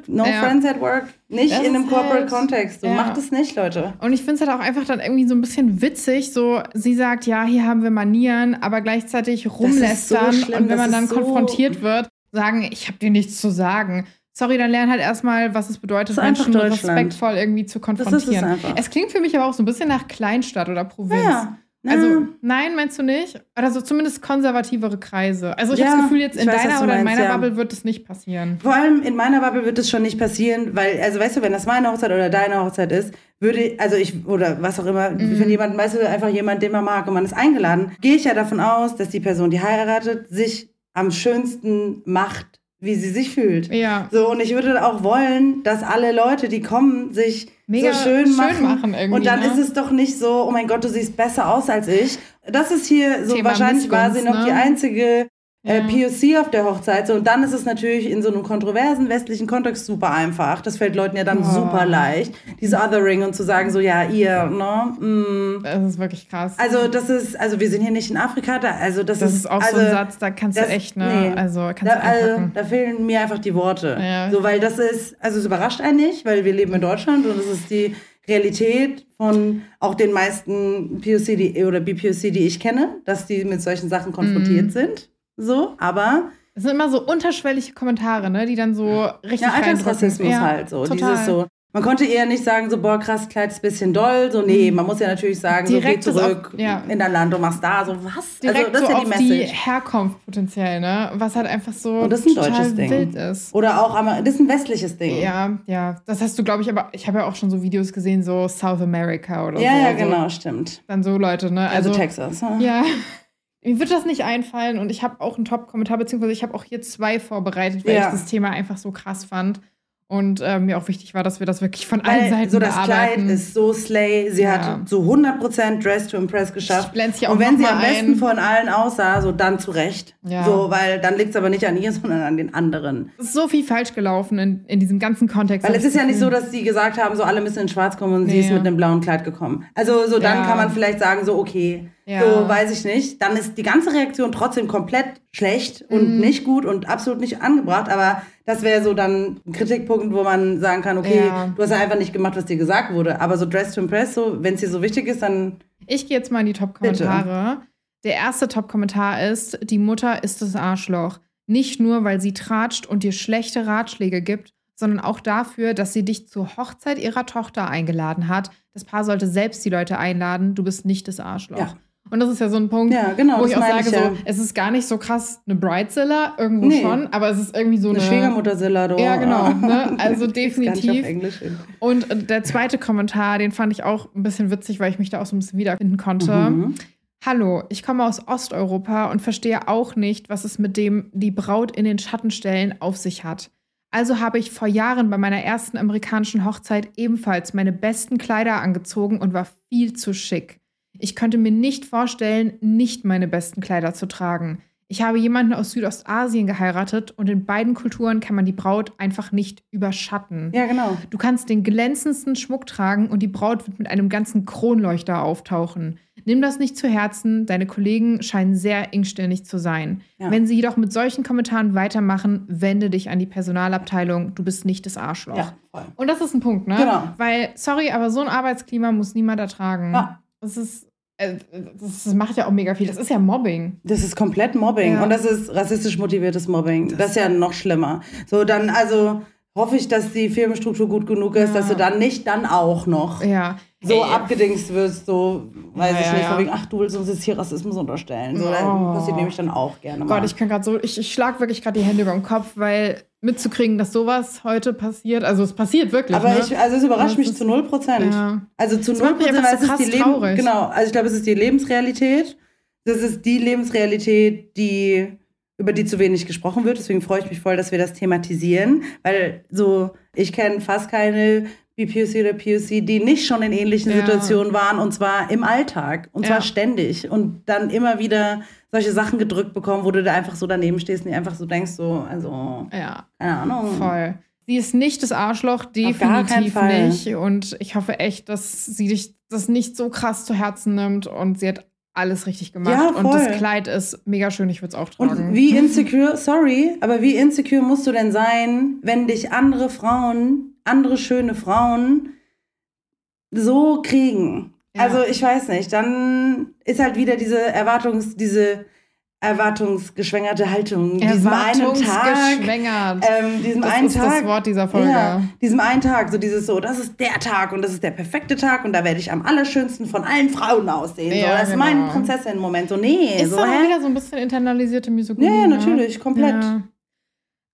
no Ja. friends at work. Nicht Das in einem Corporate halt- Kontext. So ja. macht es nicht, Leute. Und ich finde es halt auch einfach dann irgendwie so ein bisschen witzig. So, sie sagt, ja, hier haben wir Manieren, aber gleichzeitig rumlästern. so schlimm, und wenn man dann so- konfrontiert wird, sagen, ich habe dir nichts zu sagen. Sorry, dann lern halt erstmal, was es bedeutet, Menschen respektvoll irgendwie zu Das ist es konfrontieren. Es klingt für mich aber auch so ein bisschen nach Kleinstadt oder Provinz. Ja. Also, nein, meinst du nicht? Oder so zumindest konservativere Kreise. Also, ich Ja, habe das Gefühl, jetzt in weiß, deiner oder in meiner ja. Bubble wird es nicht passieren. Vor allem in meiner Bubble wird es schon nicht passieren, weil, also weißt du, wenn das meine Hochzeit oder deine Hochzeit ist, würde, also ich, oder was auch immer, Mhm. wenn jemand, weißt du, einfach jemand, den man mag und man ist eingeladen, gehe ich ja davon aus, dass die Person, die heiratet, sich am schönsten macht, wie sie sich fühlt. Ja. So, und ich würde auch wollen, dass alle Leute, die kommen, sich Mega so schön, schön machen. machen irgendwie, und dann ne? ist es doch nicht so, oh mein Gott, du siehst besser aus als ich. Das ist hier so, Thema wahrscheinlich war sie noch ne? die einzige äh. POC auf der Hochzeit. So, und dann ist es natürlich in so einem kontroversen westlichen Kontext super einfach. Das fällt Leuten ja dann Oh. super leicht, dieses Othering und zu sagen, so, ja, ihr, ne? Mm. Das ist wirklich krass. Also, das ist, also wir sind hier nicht in Afrika, da, also das, das ist auch also, so ein Satz, da kannst du das- echt, ne? nee. Also, kannst da, du also, da fehlen mir einfach die Worte. Ja. So, weil das ist, also es überrascht einen nicht, weil wir leben in Deutschland und es ist die Realität von auch den meisten POC die, oder BPOC, die ich kenne, dass die mit solchen Sachen konfrontiert Mhm. sind. So, aber Es sind immer so unterschwellige Kommentare, ne, die dann so richtig Ja. Alltagsrassismus Ja, halt so. Total. Dieses so. Man konnte eher nicht sagen, so, boah, krass, Kleid ist ein bisschen doll. So, nee, man muss ja natürlich sagen, Direkt so, geh zurück auf- ja. in dein Land und machst da, so, was? Direkt also, das so ist ja die auf die Message. Herkunft potenziell, ne? Was halt einfach so Und das ist ein total deutsches Ding. ist. Oder auch, das ist ein westliches Ding. Ja, ja. Das hast du, glaube ich, aber ich habe ja auch schon so Videos gesehen, so South America oder ja, so. ja, so. genau, stimmt. Dann so Leute, ne? Also, Also, Texas. Ja. ja. [LAUGHS] Mir wird das nicht einfallen und ich habe auch einen Top-Kommentar, beziehungsweise ich habe auch hier zwei vorbereitet, weil Ja. ich das Thema einfach so krass fand. Und äh, mir auch wichtig war, dass wir das wirklich von allen Seiten so das bearbeiten. Kleid ist so slay. Sie Ja. hat so 100% Dress to Impress ich geschafft. hier auch Und wenn sie am besten ein. von allen aussah, so dann zurecht. Ja. So, weil dann liegt es aber nicht an ihr, [LAUGHS] sondern an den anderen. Es ist so viel falsch gelaufen in, in diesem ganzen Kontext. Weil es ich ist ja nicht so, dass sie gesagt haben, so alle müssen in schwarz kommen und sie Nee. ist mit einem blauen Kleid gekommen. Also so dann kann man vielleicht sagen, so okay, Ja. so weiß ich nicht. Dann ist die ganze Reaktion trotzdem komplett schlecht und Mhm. nicht gut und absolut nicht angebracht. Aber das wäre so dann ein Kritikpunkt, wo man sagen kann, okay, Ja. du hast ja einfach nicht gemacht, was dir gesagt wurde. Aber so Dress to Impress, so wenn es dir so wichtig ist, dann Ich gehe jetzt mal in die Top-Kommentare. Der erste Top-Kommentar ist: Die Mutter ist das Arschloch. Nicht nur, weil sie tratscht und dir schlechte Ratschläge gibt, sondern auch dafür, dass sie dich zur Hochzeit ihrer Tochter eingeladen hat. Das Paar sollte selbst die Leute einladen. Du bist nicht das Arschloch. Ja. Und das ist ja so ein Punkt, Ja, genau, wo ich auch sage, ich ja. so, es ist gar nicht so krass eine Bridezilla, irgendwo Nee. schon, aber es ist irgendwie so eine eine. Schwiegermuttersilla, du. Ja, genau. [LAUGHS] Ne? Also definitiv. Und äh, der zweite Kommentar, den fand ich auch ein bisschen witzig, weil ich mich da auch so ein bisschen wiederfinden konnte. Mhm. Hallo, ich komme aus Osteuropa und verstehe auch nicht, was es mit dem die Braut in den Schatten stellen auf sich hat. Also habe ich vor Jahren bei meiner ersten amerikanischen Hochzeit ebenfalls meine besten Kleider angezogen und war viel zu schick. Ich könnte mir nicht vorstellen, nicht meine besten Kleider zu tragen. Ich habe jemanden aus Südostasien geheiratet und in beiden Kulturen kann man die Braut einfach nicht überschatten. Ja, genau. Du kannst den glänzendsten Schmuck tragen und die Braut wird mit einem ganzen Kronleuchter auftauchen. Nimm das nicht zu Herzen, deine Kollegen scheinen sehr engstirnig zu sein. Ja. Wenn sie jedoch mit solchen Kommentaren weitermachen, wende dich an die Personalabteilung, du bist nicht das Arschloch. Ja, voll. Und das ist ein Punkt, ne? Genau. Weil, sorry, aber so ein Arbeitsklima muss niemand ertragen. Ja. Das ist, äh, das, das macht ja auch mega viel. Das ist ja Mobbing. Das ist komplett Mobbing Ja. und das ist rassistisch motiviertes Mobbing. Das, ist ja noch schlimmer. So, dann also hoffe ich, dass die Firmenstruktur gut genug ist, Ja. dass du dann nicht dann auch noch Ja. so Ey, abgedingst wirst, so, weiß ich nicht, von wegen, ach, du willst uns jetzt hier Rassismus unterstellen. So, Oh. das passiert nämlich dann auch gerne mal. Gott, ich kann gerade so, ich, ich schlag wirklich gerade die Hände über den Kopf, weil mitzukriegen, dass sowas heute passiert, also es passiert wirklich. aber ne? ich, also es überrascht Das mich zu 0 Prozent. Ja. Also zu Das 0 macht mich Prozent, weil so es ist die Leben, genau, also ich glaube, es ist die Lebensrealität. Das ist die Lebensrealität, die über die zu wenig gesprochen wird. Deswegen freue ich mich voll, dass wir das thematisieren, weil so ich kenne fast keine BPOC oder POC, die nicht schon in ähnlichen Ja. Situationen waren und zwar im Alltag und zwar Ja. ständig und dann immer wieder solche Sachen gedrückt bekommen, wo du da einfach so daneben stehst und dir einfach so denkst, so also Ja, keine Ahnung. voll. Sie ist nicht das Arschloch, definitiv nicht. Und ich hoffe echt, dass sie dich das nicht so krass zu Herzen nimmt und sie hat alles richtig gemacht. Ja, und das Kleid ist mega schön, ich würde es auch tragen. Und wie insecure, sorry, aber wie insecure musst du denn sein, wenn dich andere Frauen, andere schöne Frauen so kriegen? Ja. Also ich weiß nicht, dann ist halt wieder diese Erwartungs, diese erwartungsgeschwängerte Haltung. Diesem einen Tag, Erwartungsgeschwängert. ähm, diesem das einen ist Tag. das Wort dieser Folge. Ja, diesem einen Tag, so dieses so, das ist der Tag und das ist der perfekte Tag und da werde ich am allerschönsten von allen Frauen aussehen. so, Ja, das ist genau. mein Prinzessin-Moment. So, nee, Ist so, wieder so ein bisschen internalisierte Misogynie. Ja, ja, ne? natürlich, komplett. Ja.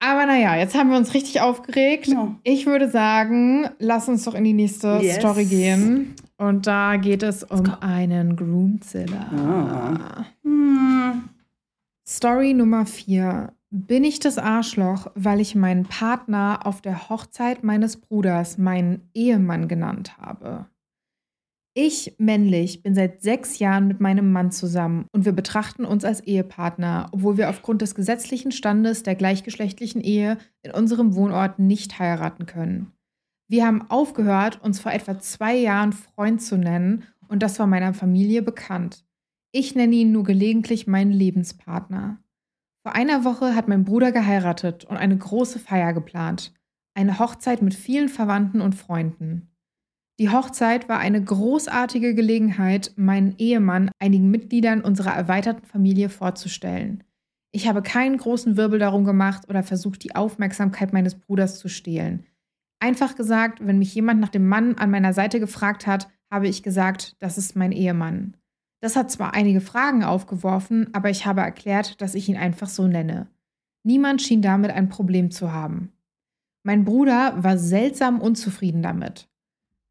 Aber naja, jetzt haben wir uns richtig aufgeregt. Ja. Ich würde sagen, lass uns doch in die nächste Yes. Story gehen. Und da geht es um einen Groomzilla. Ah. Hm. Story Nummer 4. Bin ich das Arschloch, weil ich meinen Partner auf der Hochzeit meines Bruders meinen Ehemann genannt habe? Ich, männlich, bin seit sechs Jahren mit meinem Mann zusammen und wir betrachten uns als Ehepartner, obwohl wir aufgrund des gesetzlichen Standes der gleichgeschlechtlichen Ehe in unserem Wohnort nicht heiraten können. Wir haben aufgehört, uns vor etwa zwei Jahren Freund zu nennen und das war meiner Familie bekannt. Ich nenne ihn nur gelegentlich meinen Lebenspartner. Vor einer Woche hat mein Bruder geheiratet und eine große Feier geplant. Eine Hochzeit mit vielen Verwandten und Freunden. Die Hochzeit war eine großartige Gelegenheit, meinen Ehemann einigen Mitgliedern unserer erweiterten Familie vorzustellen. Ich habe keinen großen Wirbel darum gemacht oder versucht, die Aufmerksamkeit meines Bruders zu stehlen. Einfach gesagt, wenn mich jemand nach dem Mann an meiner Seite gefragt hat, habe ich gesagt, das ist mein Ehemann. Das hat zwar einige Fragen aufgeworfen, aber ich habe erklärt, dass ich ihn einfach so nenne. Niemand schien damit ein Problem zu haben. Mein Bruder war seltsam unzufrieden damit.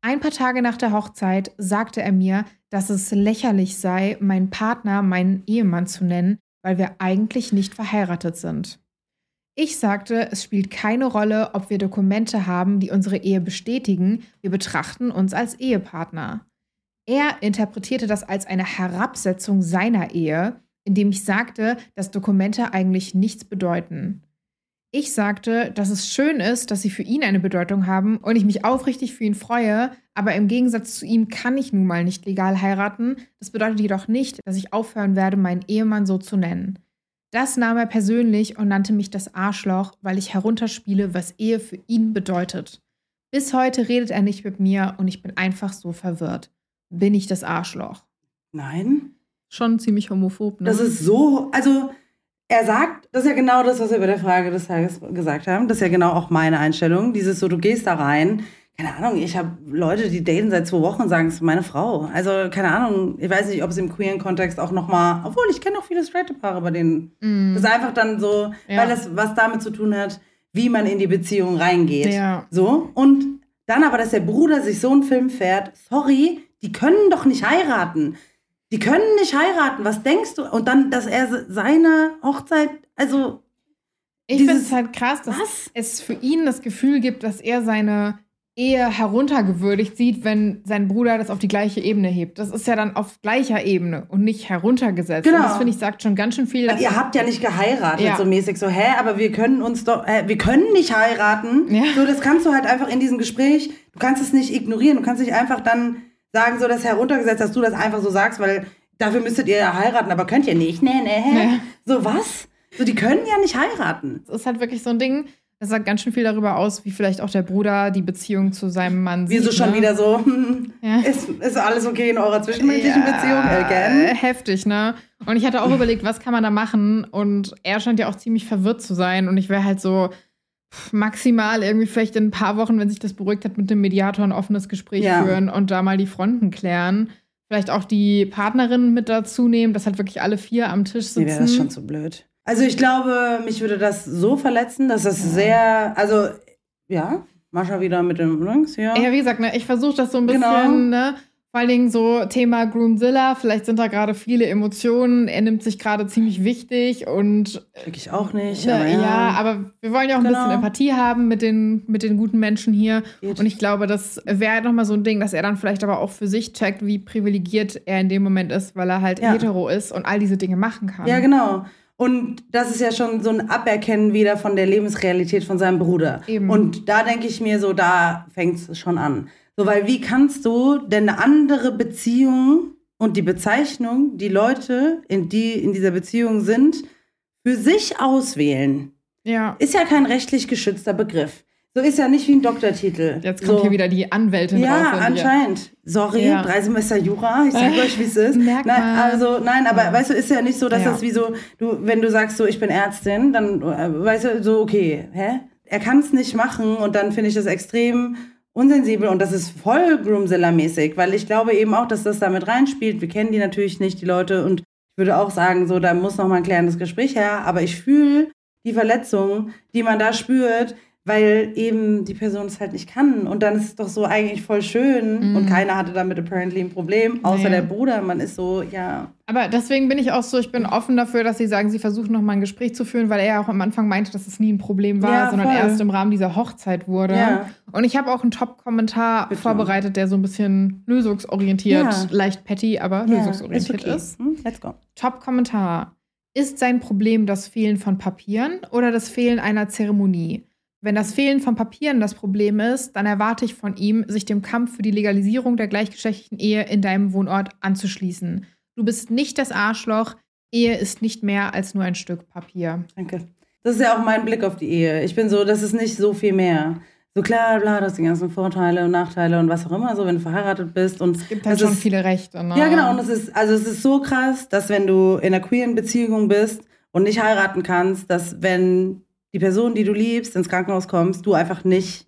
Ein paar Tage nach der Hochzeit sagte er mir, dass es lächerlich sei, meinen Partner meinen Ehemann zu nennen, weil wir eigentlich nicht verheiratet sind. Ich sagte, es spielt keine Rolle, ob wir Dokumente haben, die unsere Ehe bestätigen, wir betrachten uns als Ehepartner. Er interpretierte das als eine Herabsetzung seiner Ehe, indem ich sagte, dass Dokumente eigentlich nichts bedeuten. Ich sagte, dass es schön ist, dass sie für ihn eine Bedeutung haben und ich mich aufrichtig für ihn freue, aber im Gegensatz zu ihm kann ich nun mal nicht legal heiraten. Das bedeutet jedoch nicht, dass ich aufhören werde, meinen Ehemann so zu nennen. Das nahm er persönlich und nannte mich das Arschloch, weil ich herunterspiele, was Ehe für ihn bedeutet. Bis heute redet er nicht mit mir und ich bin einfach so verwirrt. Bin ich das Arschloch? Nein. Schon ziemlich homophob, ne? Das ist so, also er sagt, das ist ja genau das, was wir bei der Frage des Tages gesagt haben. Das ist ja genau auch meine Einstellung. Dieses so, du gehst da rein. Keine Ahnung, ich habe Leute, die daten seit zwei Wochen und sagen, es ist meine Frau. Also, keine Ahnung, ich weiß nicht, ob es im queeren Kontext auch nochmal, obwohl ich kenne auch viele straight Paare, bei denen mm. das ist einfach dann so, ja. weil das was damit zu tun hat, wie man in die Beziehung reingeht. Ja. So. Und dann aber, dass der Bruder sich so einen Film fährt, sorry, die können doch nicht heiraten. Die können nicht heiraten. Was denkst du? Und dann, dass er seine Hochzeit, also. Ich finde es halt krass, dass was? es für ihn das Gefühl gibt, dass er seine Ehe heruntergewürdigt sieht, wenn sein Bruder das auf die gleiche Ebene hebt. Das ist ja dann auf gleicher Ebene und nicht heruntergesetzt. Genau. Und das finde ich sagt schon ganz schön viel. Ihr habt ja nicht geheiratet ja. so mäßig so, hä, aber wir können uns doch, äh, wir können nicht heiraten. Ja. So, das kannst du halt einfach in diesem Gespräch, du kannst es nicht ignorieren, du kannst nicht einfach dann sagen, so das heruntergesetzt, dass du das einfach so sagst, weil dafür müsstet ihr ja heiraten, aber könnt ihr nicht. Nee, nee, nee. So was? So, die können ja nicht heiraten. Das ist halt wirklich so ein Ding, das sagt ganz schön viel darüber aus, wie vielleicht auch der Bruder die Beziehung zu seinem Mann sieht. Wieso schon ne? wieder so, hm, ja. ist, ist alles okay in eurer zwischenmenschlichen ja, Beziehung? Again? Heftig, ne? Und ich hatte auch überlegt, was kann man da machen? Und er scheint ja auch ziemlich verwirrt zu sein. Und ich wäre halt so, maximal irgendwie vielleicht in ein paar Wochen, wenn sich das beruhigt hat, mit dem Mediator ein offenes Gespräch ja. führen und da mal die Fronten klären. Vielleicht auch die Partnerin mit dazu nehmen, dass halt wirklich alle vier am Tisch sitzen. Nee, wäre das schon zu blöd. Also ich glaube, mich würde das so verletzen, dass das ja. sehr, also ja, Mascha wieder mit dem Links, ja. Ja, wie gesagt, ne, ich versuche das so ein bisschen, genau. ne, vor allen Dingen so Thema Groomzilla, vielleicht sind da gerade viele Emotionen, er nimmt sich gerade ziemlich wichtig und. Krieg ich auch nicht. Ne, aber ja. ja. aber wir wollen ja auch genau. ein bisschen Empathie haben mit den, mit den guten Menschen hier. Geht. Und ich glaube, das wäre nochmal so ein Ding, dass er dann vielleicht aber auch für sich checkt, wie privilegiert er in dem Moment ist, weil er halt ja. hetero ist und all diese Dinge machen kann. Ja, genau. Und das ist ja schon so ein Aberkennen wieder von der Lebensrealität von seinem Bruder. Eben. Und da denke ich mir so, da fängt es schon an. So, weil wie kannst du denn eine andere Beziehung und die Bezeichnung, die Leute, in die in dieser Beziehung sind, für sich auswählen? Ja. Ist ja kein rechtlich geschützter Begriff. So ist ja nicht wie ein Doktortitel. Jetzt kommt so. hier wieder die Anwältin ja, anscheinend. Sorry, ja. drei Semester Jura, ich sag euch, wie es ist. Merk nein, also, nein, aber ja. weißt du, ist ja nicht so, dass ja. das wie so, du, wenn du sagst so, ich bin Ärztin, dann äh, weißt du, so, okay, hä? Er kann es nicht machen und dann finde ich das extrem unsensibel und das ist voll Groomzilla-mäßig, weil ich glaube eben auch, dass das damit reinspielt. Wir kennen die natürlich nicht, die Leute, und ich würde auch sagen, so, da muss noch mal ein klärendes Gespräch her, aber ich fühle die Verletzung, die man da spürt, weil eben die Person es halt nicht kann. Und dann ist es doch so eigentlich voll schön. Mhm. Und keiner hatte damit apparently ein Problem, außer nee. der Bruder. Man ist so, ja. Aber deswegen bin ich auch so, ich bin offen dafür, dass sie sagen, sie versuchen noch mal ein Gespräch zu führen, weil er ja auch am Anfang meinte, dass es nie ein Problem war, ja, sondern erst im Rahmen dieser Hochzeit wurde. Ja. Und ich habe auch einen Top-Kommentar vorbereitet, der so ein bisschen lösungsorientiert, ja. leicht petty, aber lösungsorientiert okay. ist. Hm, let's go. Top-Kommentar. Ist sein Problem das Fehlen von Papieren oder das Fehlen einer Zeremonie? Wenn das Fehlen von Papieren das Problem ist, dann erwarte ich von ihm, sich dem Kampf für die Legalisierung der gleichgeschlechtlichen Ehe in deinem Wohnort anzuschließen. Du bist nicht das Arschloch. Ehe ist nicht mehr als nur ein Stück Papier. Danke. Das ist ja auch mein Blick auf die Ehe. Ich bin so, das ist nicht so viel mehr. So klar, bla, das sind die ganzen Vorteile und Nachteile und was auch immer, so wenn du verheiratet bist. Und es gibt halt schon ist, viele Rechte. Ne? Ja, genau. Und es ist, also es ist so krass, dass wenn du in einer queeren Beziehung bist und nicht heiraten kannst, dass wenn die Person, die du liebst, ins Krankenhaus kommst, du einfach nicht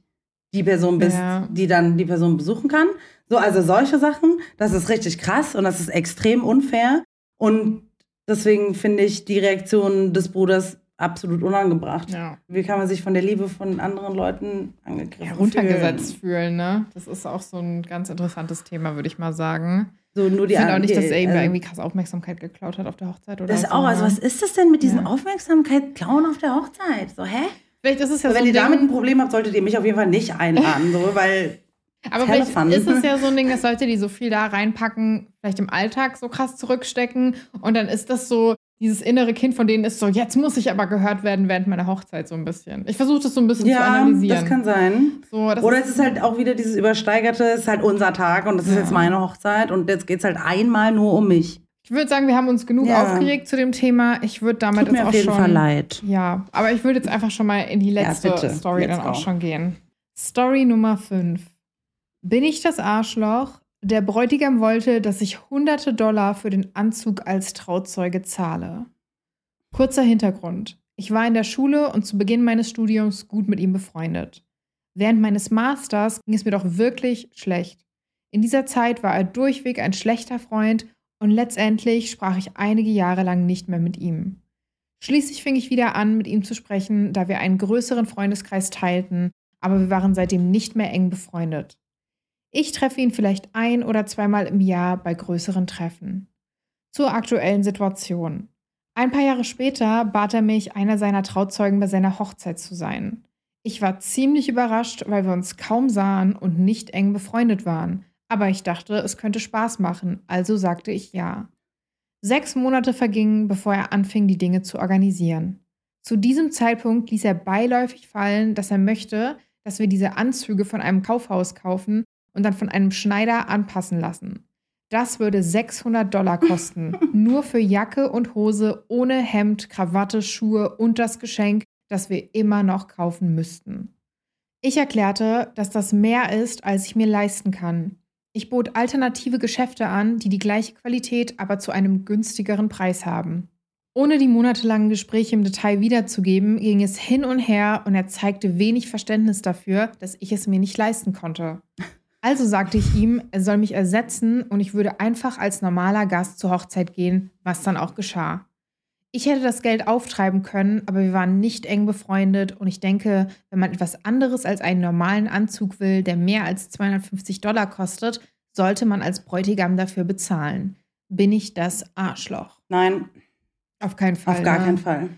die Person bist, Ja. die dann die Person besuchen kann. So, also solche Sachen, das ist richtig krass und das ist extrem unfair. Und deswegen finde ich die Reaktion des Bruders absolut unangebracht. Ja. Wie kann man sich von der Liebe von anderen Leuten angegriffen Ja, runtergesetzt fühlen, ne? Das ist auch so ein ganz interessantes Thema, würde ich mal sagen. So, nur die Ich finde auch nicht, dass er ihm äh, irgendwie krass Aufmerksamkeit geklaut hat auf der Hochzeit oder Das so. auch, also ne? was ist das denn mit diesen Ja. Aufmerksamkeit klauen auf der Hochzeit? So, hä? Vielleicht ist es ja Also so wenn ihr damit ein Problem habt, solltet ihr mich auf jeden Fall nicht einladen, so, weil aber vielleicht ist es ja so ein Ding, dass Leute, die so viel da reinpacken, vielleicht im Alltag so krass zurückstecken und dann ist das so, dieses innere Kind von denen ist so, jetzt muss ich aber gehört werden während meiner Hochzeit so ein bisschen. Ich versuche das so ein bisschen zu ja, analysieren. das kann sein. so, das Oder es ist halt auch wieder dieses übersteigerte, es ist halt unser Tag und das ist Ja. jetzt meine Hochzeit und jetzt geht es halt einmal nur um mich. ich würde sagen, wir haben uns genug Ja. aufgeregt zu dem Thema. Ich würde damit Tut mir jetzt auf auch jeden schon Fall leid. Ja, aber ich würde jetzt einfach schon mal in die Ja, letzte bitte. Story Let's dann auch go. schon gehen. Story Nummer 5. Bin ich das Arschloch? Der Bräutigam wollte, dass ich hunderte Dollar für den Anzug als Trauzeuge zahle. Kurzer Hintergrund. Ich war in der Schule und zu Beginn meines Studiums gut mit ihm befreundet. Während meines Masters ging es mir doch wirklich schlecht. In dieser Zeit war er durchweg ein schlechter Freund und letztendlich sprach ich einige Jahre lang nicht mehr mit ihm. Schließlich fing ich wieder an, mit ihm zu sprechen, da wir einen größeren Freundeskreis teilten, aber wir waren seitdem nicht mehr eng befreundet. Ich treffe ihn vielleicht ein oder zweimal im Jahr bei größeren Treffen. Zur aktuellen Situation. Ein paar Jahre später bat er mich, einer seiner Trauzeugen bei seiner Hochzeit zu sein. Ich war ziemlich überrascht, weil wir uns kaum sahen und nicht eng befreundet waren. Aber ich dachte, es könnte Spaß machen, also sagte ich ja. Sechs Monate vergingen, bevor er anfing, die Dinge zu organisieren. Zu diesem Zeitpunkt ließ er beiläufig fallen, dass er möchte, dass wir diese Anzüge von einem Kaufhaus kaufen und dann von einem Schneider anpassen lassen. Das würde 600 Dollar kosten, [LAUGHS] nur für Jacke und Hose ohne Hemd, Krawatte, Schuhe und das Geschenk, das wir immer noch kaufen müssten. Ich erklärte, dass das mehr ist, als ich mir leisten kann. Ich bot alternative Geschäfte an, die die gleiche Qualität, aber zu einem günstigeren Preis haben. Ohne die monatelangen Gespräche im Detail wiederzugeben, ging es hin und her und er zeigte wenig Verständnis dafür, dass ich es mir nicht leisten konnte. [LAUGHS] Also sagte ich ihm, er soll mich ersetzen und ich würde einfach als normaler Gast zur Hochzeit gehen, was dann auch geschah. Ich hätte das Geld auftreiben können, aber wir waren nicht eng befreundet und ich denke, wenn man etwas anderes als einen normalen Anzug will, der mehr als 250 Dollar kostet, sollte man als Bräutigam dafür bezahlen. Bin ich das Arschloch? Nein, Auf keinen Fall. auf gar ne? keinen Fall.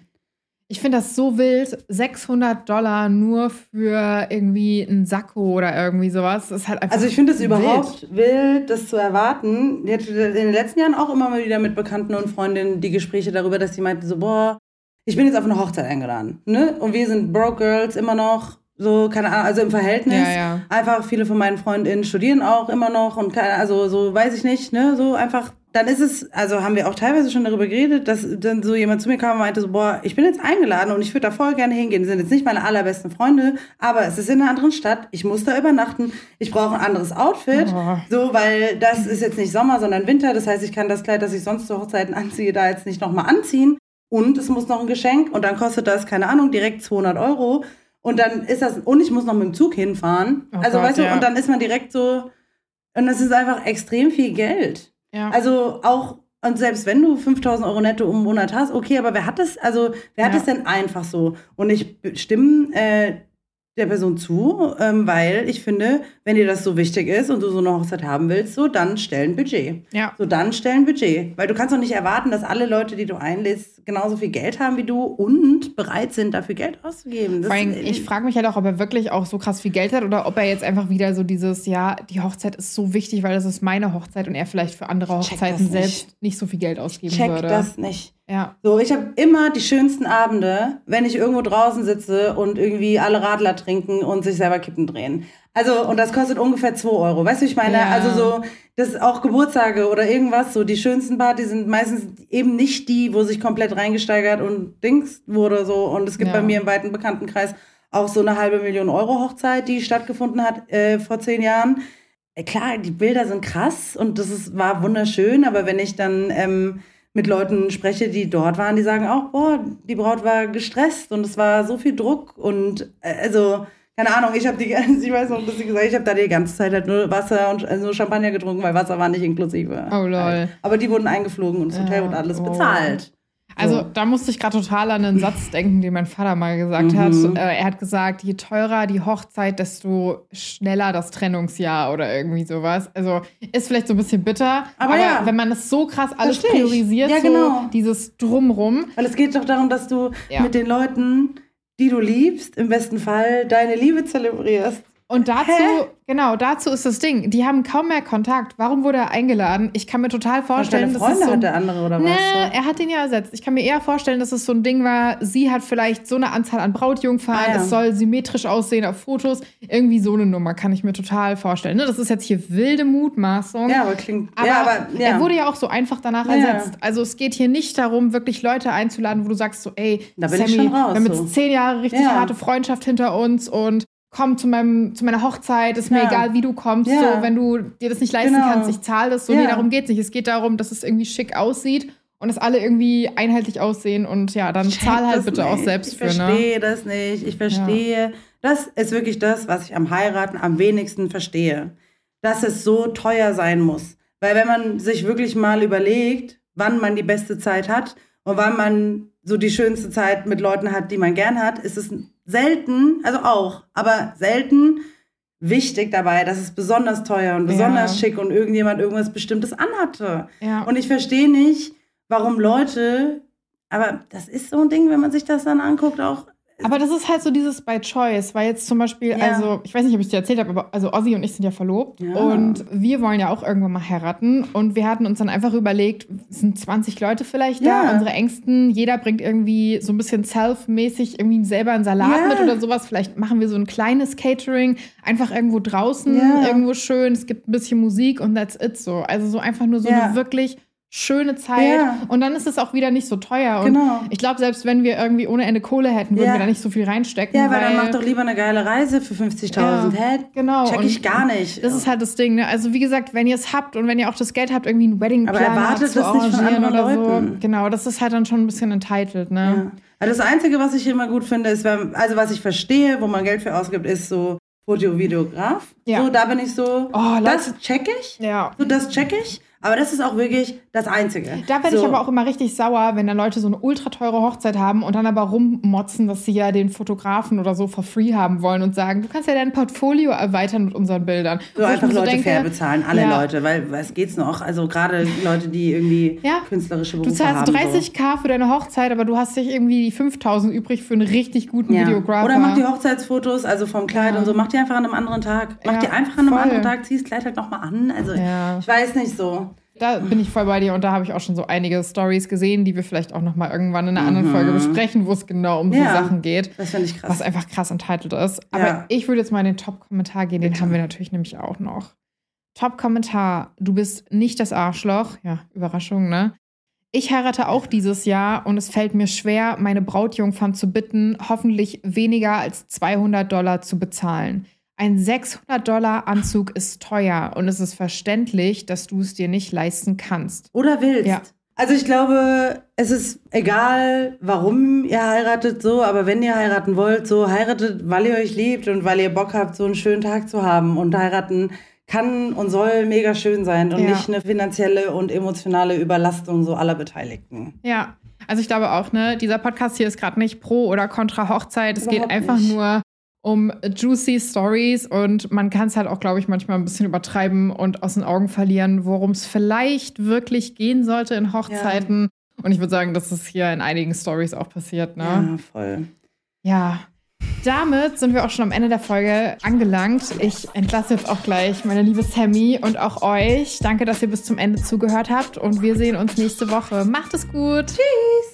Ich finde das so wild. 600 Dollar nur für irgendwie einen Sakko oder irgendwie sowas. Das ist halt einfach Also ich finde es überhaupt wild, das zu erwarten. Ich hatte in den letzten Jahren auch immer mal wieder mit Bekannten und Freundinnen die Gespräche darüber, dass die meinten so, boah, ich bin jetzt auf eine Hochzeit eingeladen. Ne? Und wir sind Broke Girls immer noch, so, keine Ahnung, also im Verhältnis. Ja, ja. Einfach viele von meinen Freundinnen studieren auch immer noch und keine, also so weiß ich nicht, ne, so einfach. Dann ist es, also haben wir auch teilweise schon darüber geredet, dass dann so jemand zu mir kam und meinte so, boah, ich bin jetzt eingeladen und ich würde da voll gerne hingehen. Die sind jetzt nicht meine allerbesten Freunde, aber es ist in einer anderen Stadt. Ich muss da übernachten. Ich brauche ein anderes Outfit. Oh. So, weil das ist jetzt nicht Sommer, sondern Winter. Das heißt, ich kann das Kleid, das ich sonst zu Hochzeiten anziehe, da jetzt nicht nochmal anziehen. Und es muss noch ein Geschenk und dann kostet das, keine Ahnung, direkt 200 Euro. Und dann ist das, und ich muss noch mit dem Zug hinfahren. Oh also, Gott, weißt du, ja. und dann ist man direkt so, und das ist einfach extrem viel Geld. Ja. Also auch, und selbst wenn du 5000 Euro netto im Monat hast, okay, aber wer hat das, also wer hat Ja. das denn einfach so? Und ich stimme äh, der Person zu, ähm, weil ich finde, wenn dir das so wichtig ist und du so eine Hochzeit haben willst, so dann stell ein Budget. ja. So dann stell ein Budget. Weil du kannst doch nicht erwarten, dass alle Leute, die du einlädst, genauso viel Geld haben wie du und bereit sind, dafür Geld auszugeben. Das, Vor allem, ich frage mich halt auch, ob er wirklich auch so krass viel Geld hat oder ob er jetzt einfach wieder so dieses, ja, die Hochzeit ist so wichtig, weil das ist meine Hochzeit und er vielleicht für andere Hochzeiten nicht. selbst nicht so viel Geld ausgeben check würde. das nicht. Ja. So, ich habe immer die schönsten Abende, wenn ich irgendwo draußen sitze und irgendwie alle Radler trinken und sich selber Kippen drehen. Also, und das kostet ungefähr 2 Euro. Weißt du, ich meine? Ja. Also so, das ist auch Geburtstage oder irgendwas, so die schönsten Partys sind meistens eben nicht die, wo sich komplett reingesteigert und Dings wurde so. Und es gibt Ja. bei mir im weiten Bekanntenkreis auch so eine halbe Million Euro Hochzeit, die stattgefunden hat äh, vor zehn Jahren. Äh, Klar, die Bilder sind krass und das ist, war wunderschön, aber wenn ich dann ähm, mit Leuten spreche, die dort waren, die sagen auch, boah, die Braut war gestresst und es war so viel Druck und äh, also keine Ahnung, ich habe die, [LAUGHS] ich weiß noch, dass sie gesagt, ich habe da die ganze Zeit halt nur Wasser und also Champagner getrunken, weil Wasser war nicht inklusive. Oh lol. Aber die wurden eingeflogen und das Hotel Ja, wurde alles oh. bezahlt. Also So. da musste ich gerade total an einen Satz denken, den mein Vater mal gesagt Mhm. hat. Äh, er hat gesagt, je teurer die Hochzeit, desto schneller das Trennungsjahr oder irgendwie sowas. Also ist vielleicht so ein bisschen bitter, Aber aber, ja. wenn man das so krass alles Versteh priorisiert, Ja, so genau. dieses Drumrum. Weil es geht doch darum, dass du mit den Leuten, die du liebst, im besten Fall deine Liebe zelebrierst. Und dazu, Hä? genau, dazu ist das Ding. Die haben kaum mehr Kontakt. Warum wurde er eingeladen? Ich kann mir total vorstellen, dass Freunde es so hat der andere oder was? Nee, er hat den ja ersetzt. Ich kann mir eher vorstellen, dass es so ein Ding war, sie hat vielleicht so eine Anzahl an Brautjungfern, Ah, ja. es soll symmetrisch aussehen auf Fotos. Irgendwie so eine Nummer kann ich mir total vorstellen. Ne? Das ist jetzt hier wilde Mutmaßung. Ja, aber klingt. Aber, ja, aber ja. er wurde ja auch so einfach danach ersetzt. Also es geht hier nicht darum, wirklich Leute einzuladen, wo du sagst so, ey, Da bin Sammy, ich schon raus, wir haben jetzt so. zehn Jahre richtig harte Freundschaft hinter uns und komm zu, meinem, zu meiner Hochzeit, ist mir Ja. egal, wie du kommst. Ja. So, wenn du dir das nicht leisten Genau. kannst, ich zahle das. So, Ja. nee, darum geht's nicht. Es geht darum, dass es irgendwie schick aussieht und dass alle irgendwie einheitlich aussehen und ja, dann check zahl halt bitte auch nicht. selbst ich für, ne? verstehe das nicht. Ich verstehe. Das ist wirklich das, was ich am Heiraten am wenigsten verstehe. Dass es so teuer sein muss. Weil wenn man sich wirklich mal überlegt, wann man die beste Zeit hat und wann man so die schönste Zeit mit Leuten hat, die man gern hat, ist es selten, also auch, aber selten wichtig dabei, dass es besonders teuer und besonders Ja. schick und irgendjemand irgendwas Bestimmtes anhatte. Ja. Und ich verstehe nicht, warum Leute, aber das ist so ein Ding, wenn man sich das dann anguckt, auch. Aber das ist halt so dieses by choice, weil jetzt zum Beispiel, Ja. also ich weiß nicht, ob ich dir erzählt habe, aber also Ozzy und ich sind ja verlobt Ja. und wir wollen ja auch irgendwann mal heiraten und wir hatten uns dann einfach überlegt, es sind 20 Leute vielleicht da, Ja. unsere Ängsten, jeder bringt irgendwie so ein bisschen self-mäßig irgendwie selber einen Salat mit oder sowas, vielleicht machen wir so ein kleines Catering, einfach irgendwo draußen, irgendwo schön, es gibt ein bisschen Musik und that's it so. Also so einfach nur so eine wirklich schöne Zeit Ja. und dann ist es auch wieder nicht so teuer und Genau. ich glaube, selbst wenn wir irgendwie ohne Ende Kohle hätten, würden Ja. wir da nicht so viel reinstecken. Ja, weil dann mach doch lieber eine geile Reise für 50.000. Ja, Hä? genau. Check Und ich gar nicht. Das ist halt das Ding. Ne? Also wie gesagt, wenn ihr es habt und wenn ihr auch das Geld habt, irgendwie einen Wedding Aber erwartet zu das nicht von arrangieren oder anderen so. Leuten. Genau, das ist halt dann schon ein bisschen entitled. Ne? Also das Einzige, was ich immer gut finde, ist, wenn, also was ich verstehe, wo man Geld für ausgibt, ist so Foto-Videograf. Ja. So, da bin ich so, Oh, das check ich. Ja. So, das check ich. Aber das ist auch wirklich das Einzige. Da werde so. ich aber auch immer richtig sauer, wenn dann Leute so eine ultra teure Hochzeit haben und dann aber rummotzen, dass sie ja den Fotografen oder so for free haben wollen und sagen, du kannst ja dein Portfolio erweitern mit unseren Bildern. So Wo einfach mir Leute denke, fair bezahlen, alle ja, Leute, weil was geht's noch? Also gerade Leute, die irgendwie Ja. künstlerische Du Berufe zahlst haben. 30k für deine Hochzeit, aber du hast dich irgendwie 5000 übrig für einen richtig guten so. ja. Videographer. Oder mach die Hochzeitsfotos, also vom Kleid und so, mach die einfach an einem anderen Tag. Mach die einfach an einem voll. anderen Tag, zieh das Kleid halt nochmal an. Also ich weiß nicht so. Da bin ich voll bei dir und da habe ich auch schon so einige Stories gesehen, die wir vielleicht auch noch mal irgendwann in einer anderen Folge besprechen, wo es genau um Mhm. Ja. die Sachen geht, Das finde ich krass. was einfach krass entitled ist. Aber Ja. ich würde jetzt mal in den Top-Kommentar gehen, den haben wir natürlich nämlich auch noch. Top-Kommentar, du bist nicht das Arschloch. Ja, Überraschung, ne? Ich heirate auch dieses Jahr und es fällt mir schwer, meine Brautjungfern zu bitten, hoffentlich weniger als 200 Dollar zu bezahlen. Ein 600 Dollar Anzug ist teuer und es ist verständlich, dass du es dir nicht leisten kannst. Oder willst. Ja. Also ich glaube, es ist egal, warum ihr heiratet so, aber wenn ihr heiraten wollt, so heiratet, weil ihr euch liebt und weil ihr Bock habt, so einen schönen Tag zu haben. Und heiraten kann und soll mega schön sein und Ja. nicht eine finanzielle und emotionale Überlastung so aller Beteiligten. Ja, also ich glaube auch, ne, dieser Podcast hier ist gerade nicht pro oder contra Hochzeit. Es Überhaupt geht einfach nicht. nur um juicy Stories und man kann es halt auch, glaube ich, manchmal ein bisschen übertreiben und aus den Augen verlieren, worum es vielleicht wirklich gehen sollte in Hochzeiten. Und ich würde sagen, dass es hier in einigen Stories auch passiert, ne? Ja, voll. Ja. Damit sind wir auch schon am Ende der Folge angelangt. Ich entlasse jetzt auch gleich meine liebe Sammy und auch euch. Danke, dass ihr bis zum Ende zugehört habt und wir sehen uns nächste Woche. Macht es gut. Tschüss.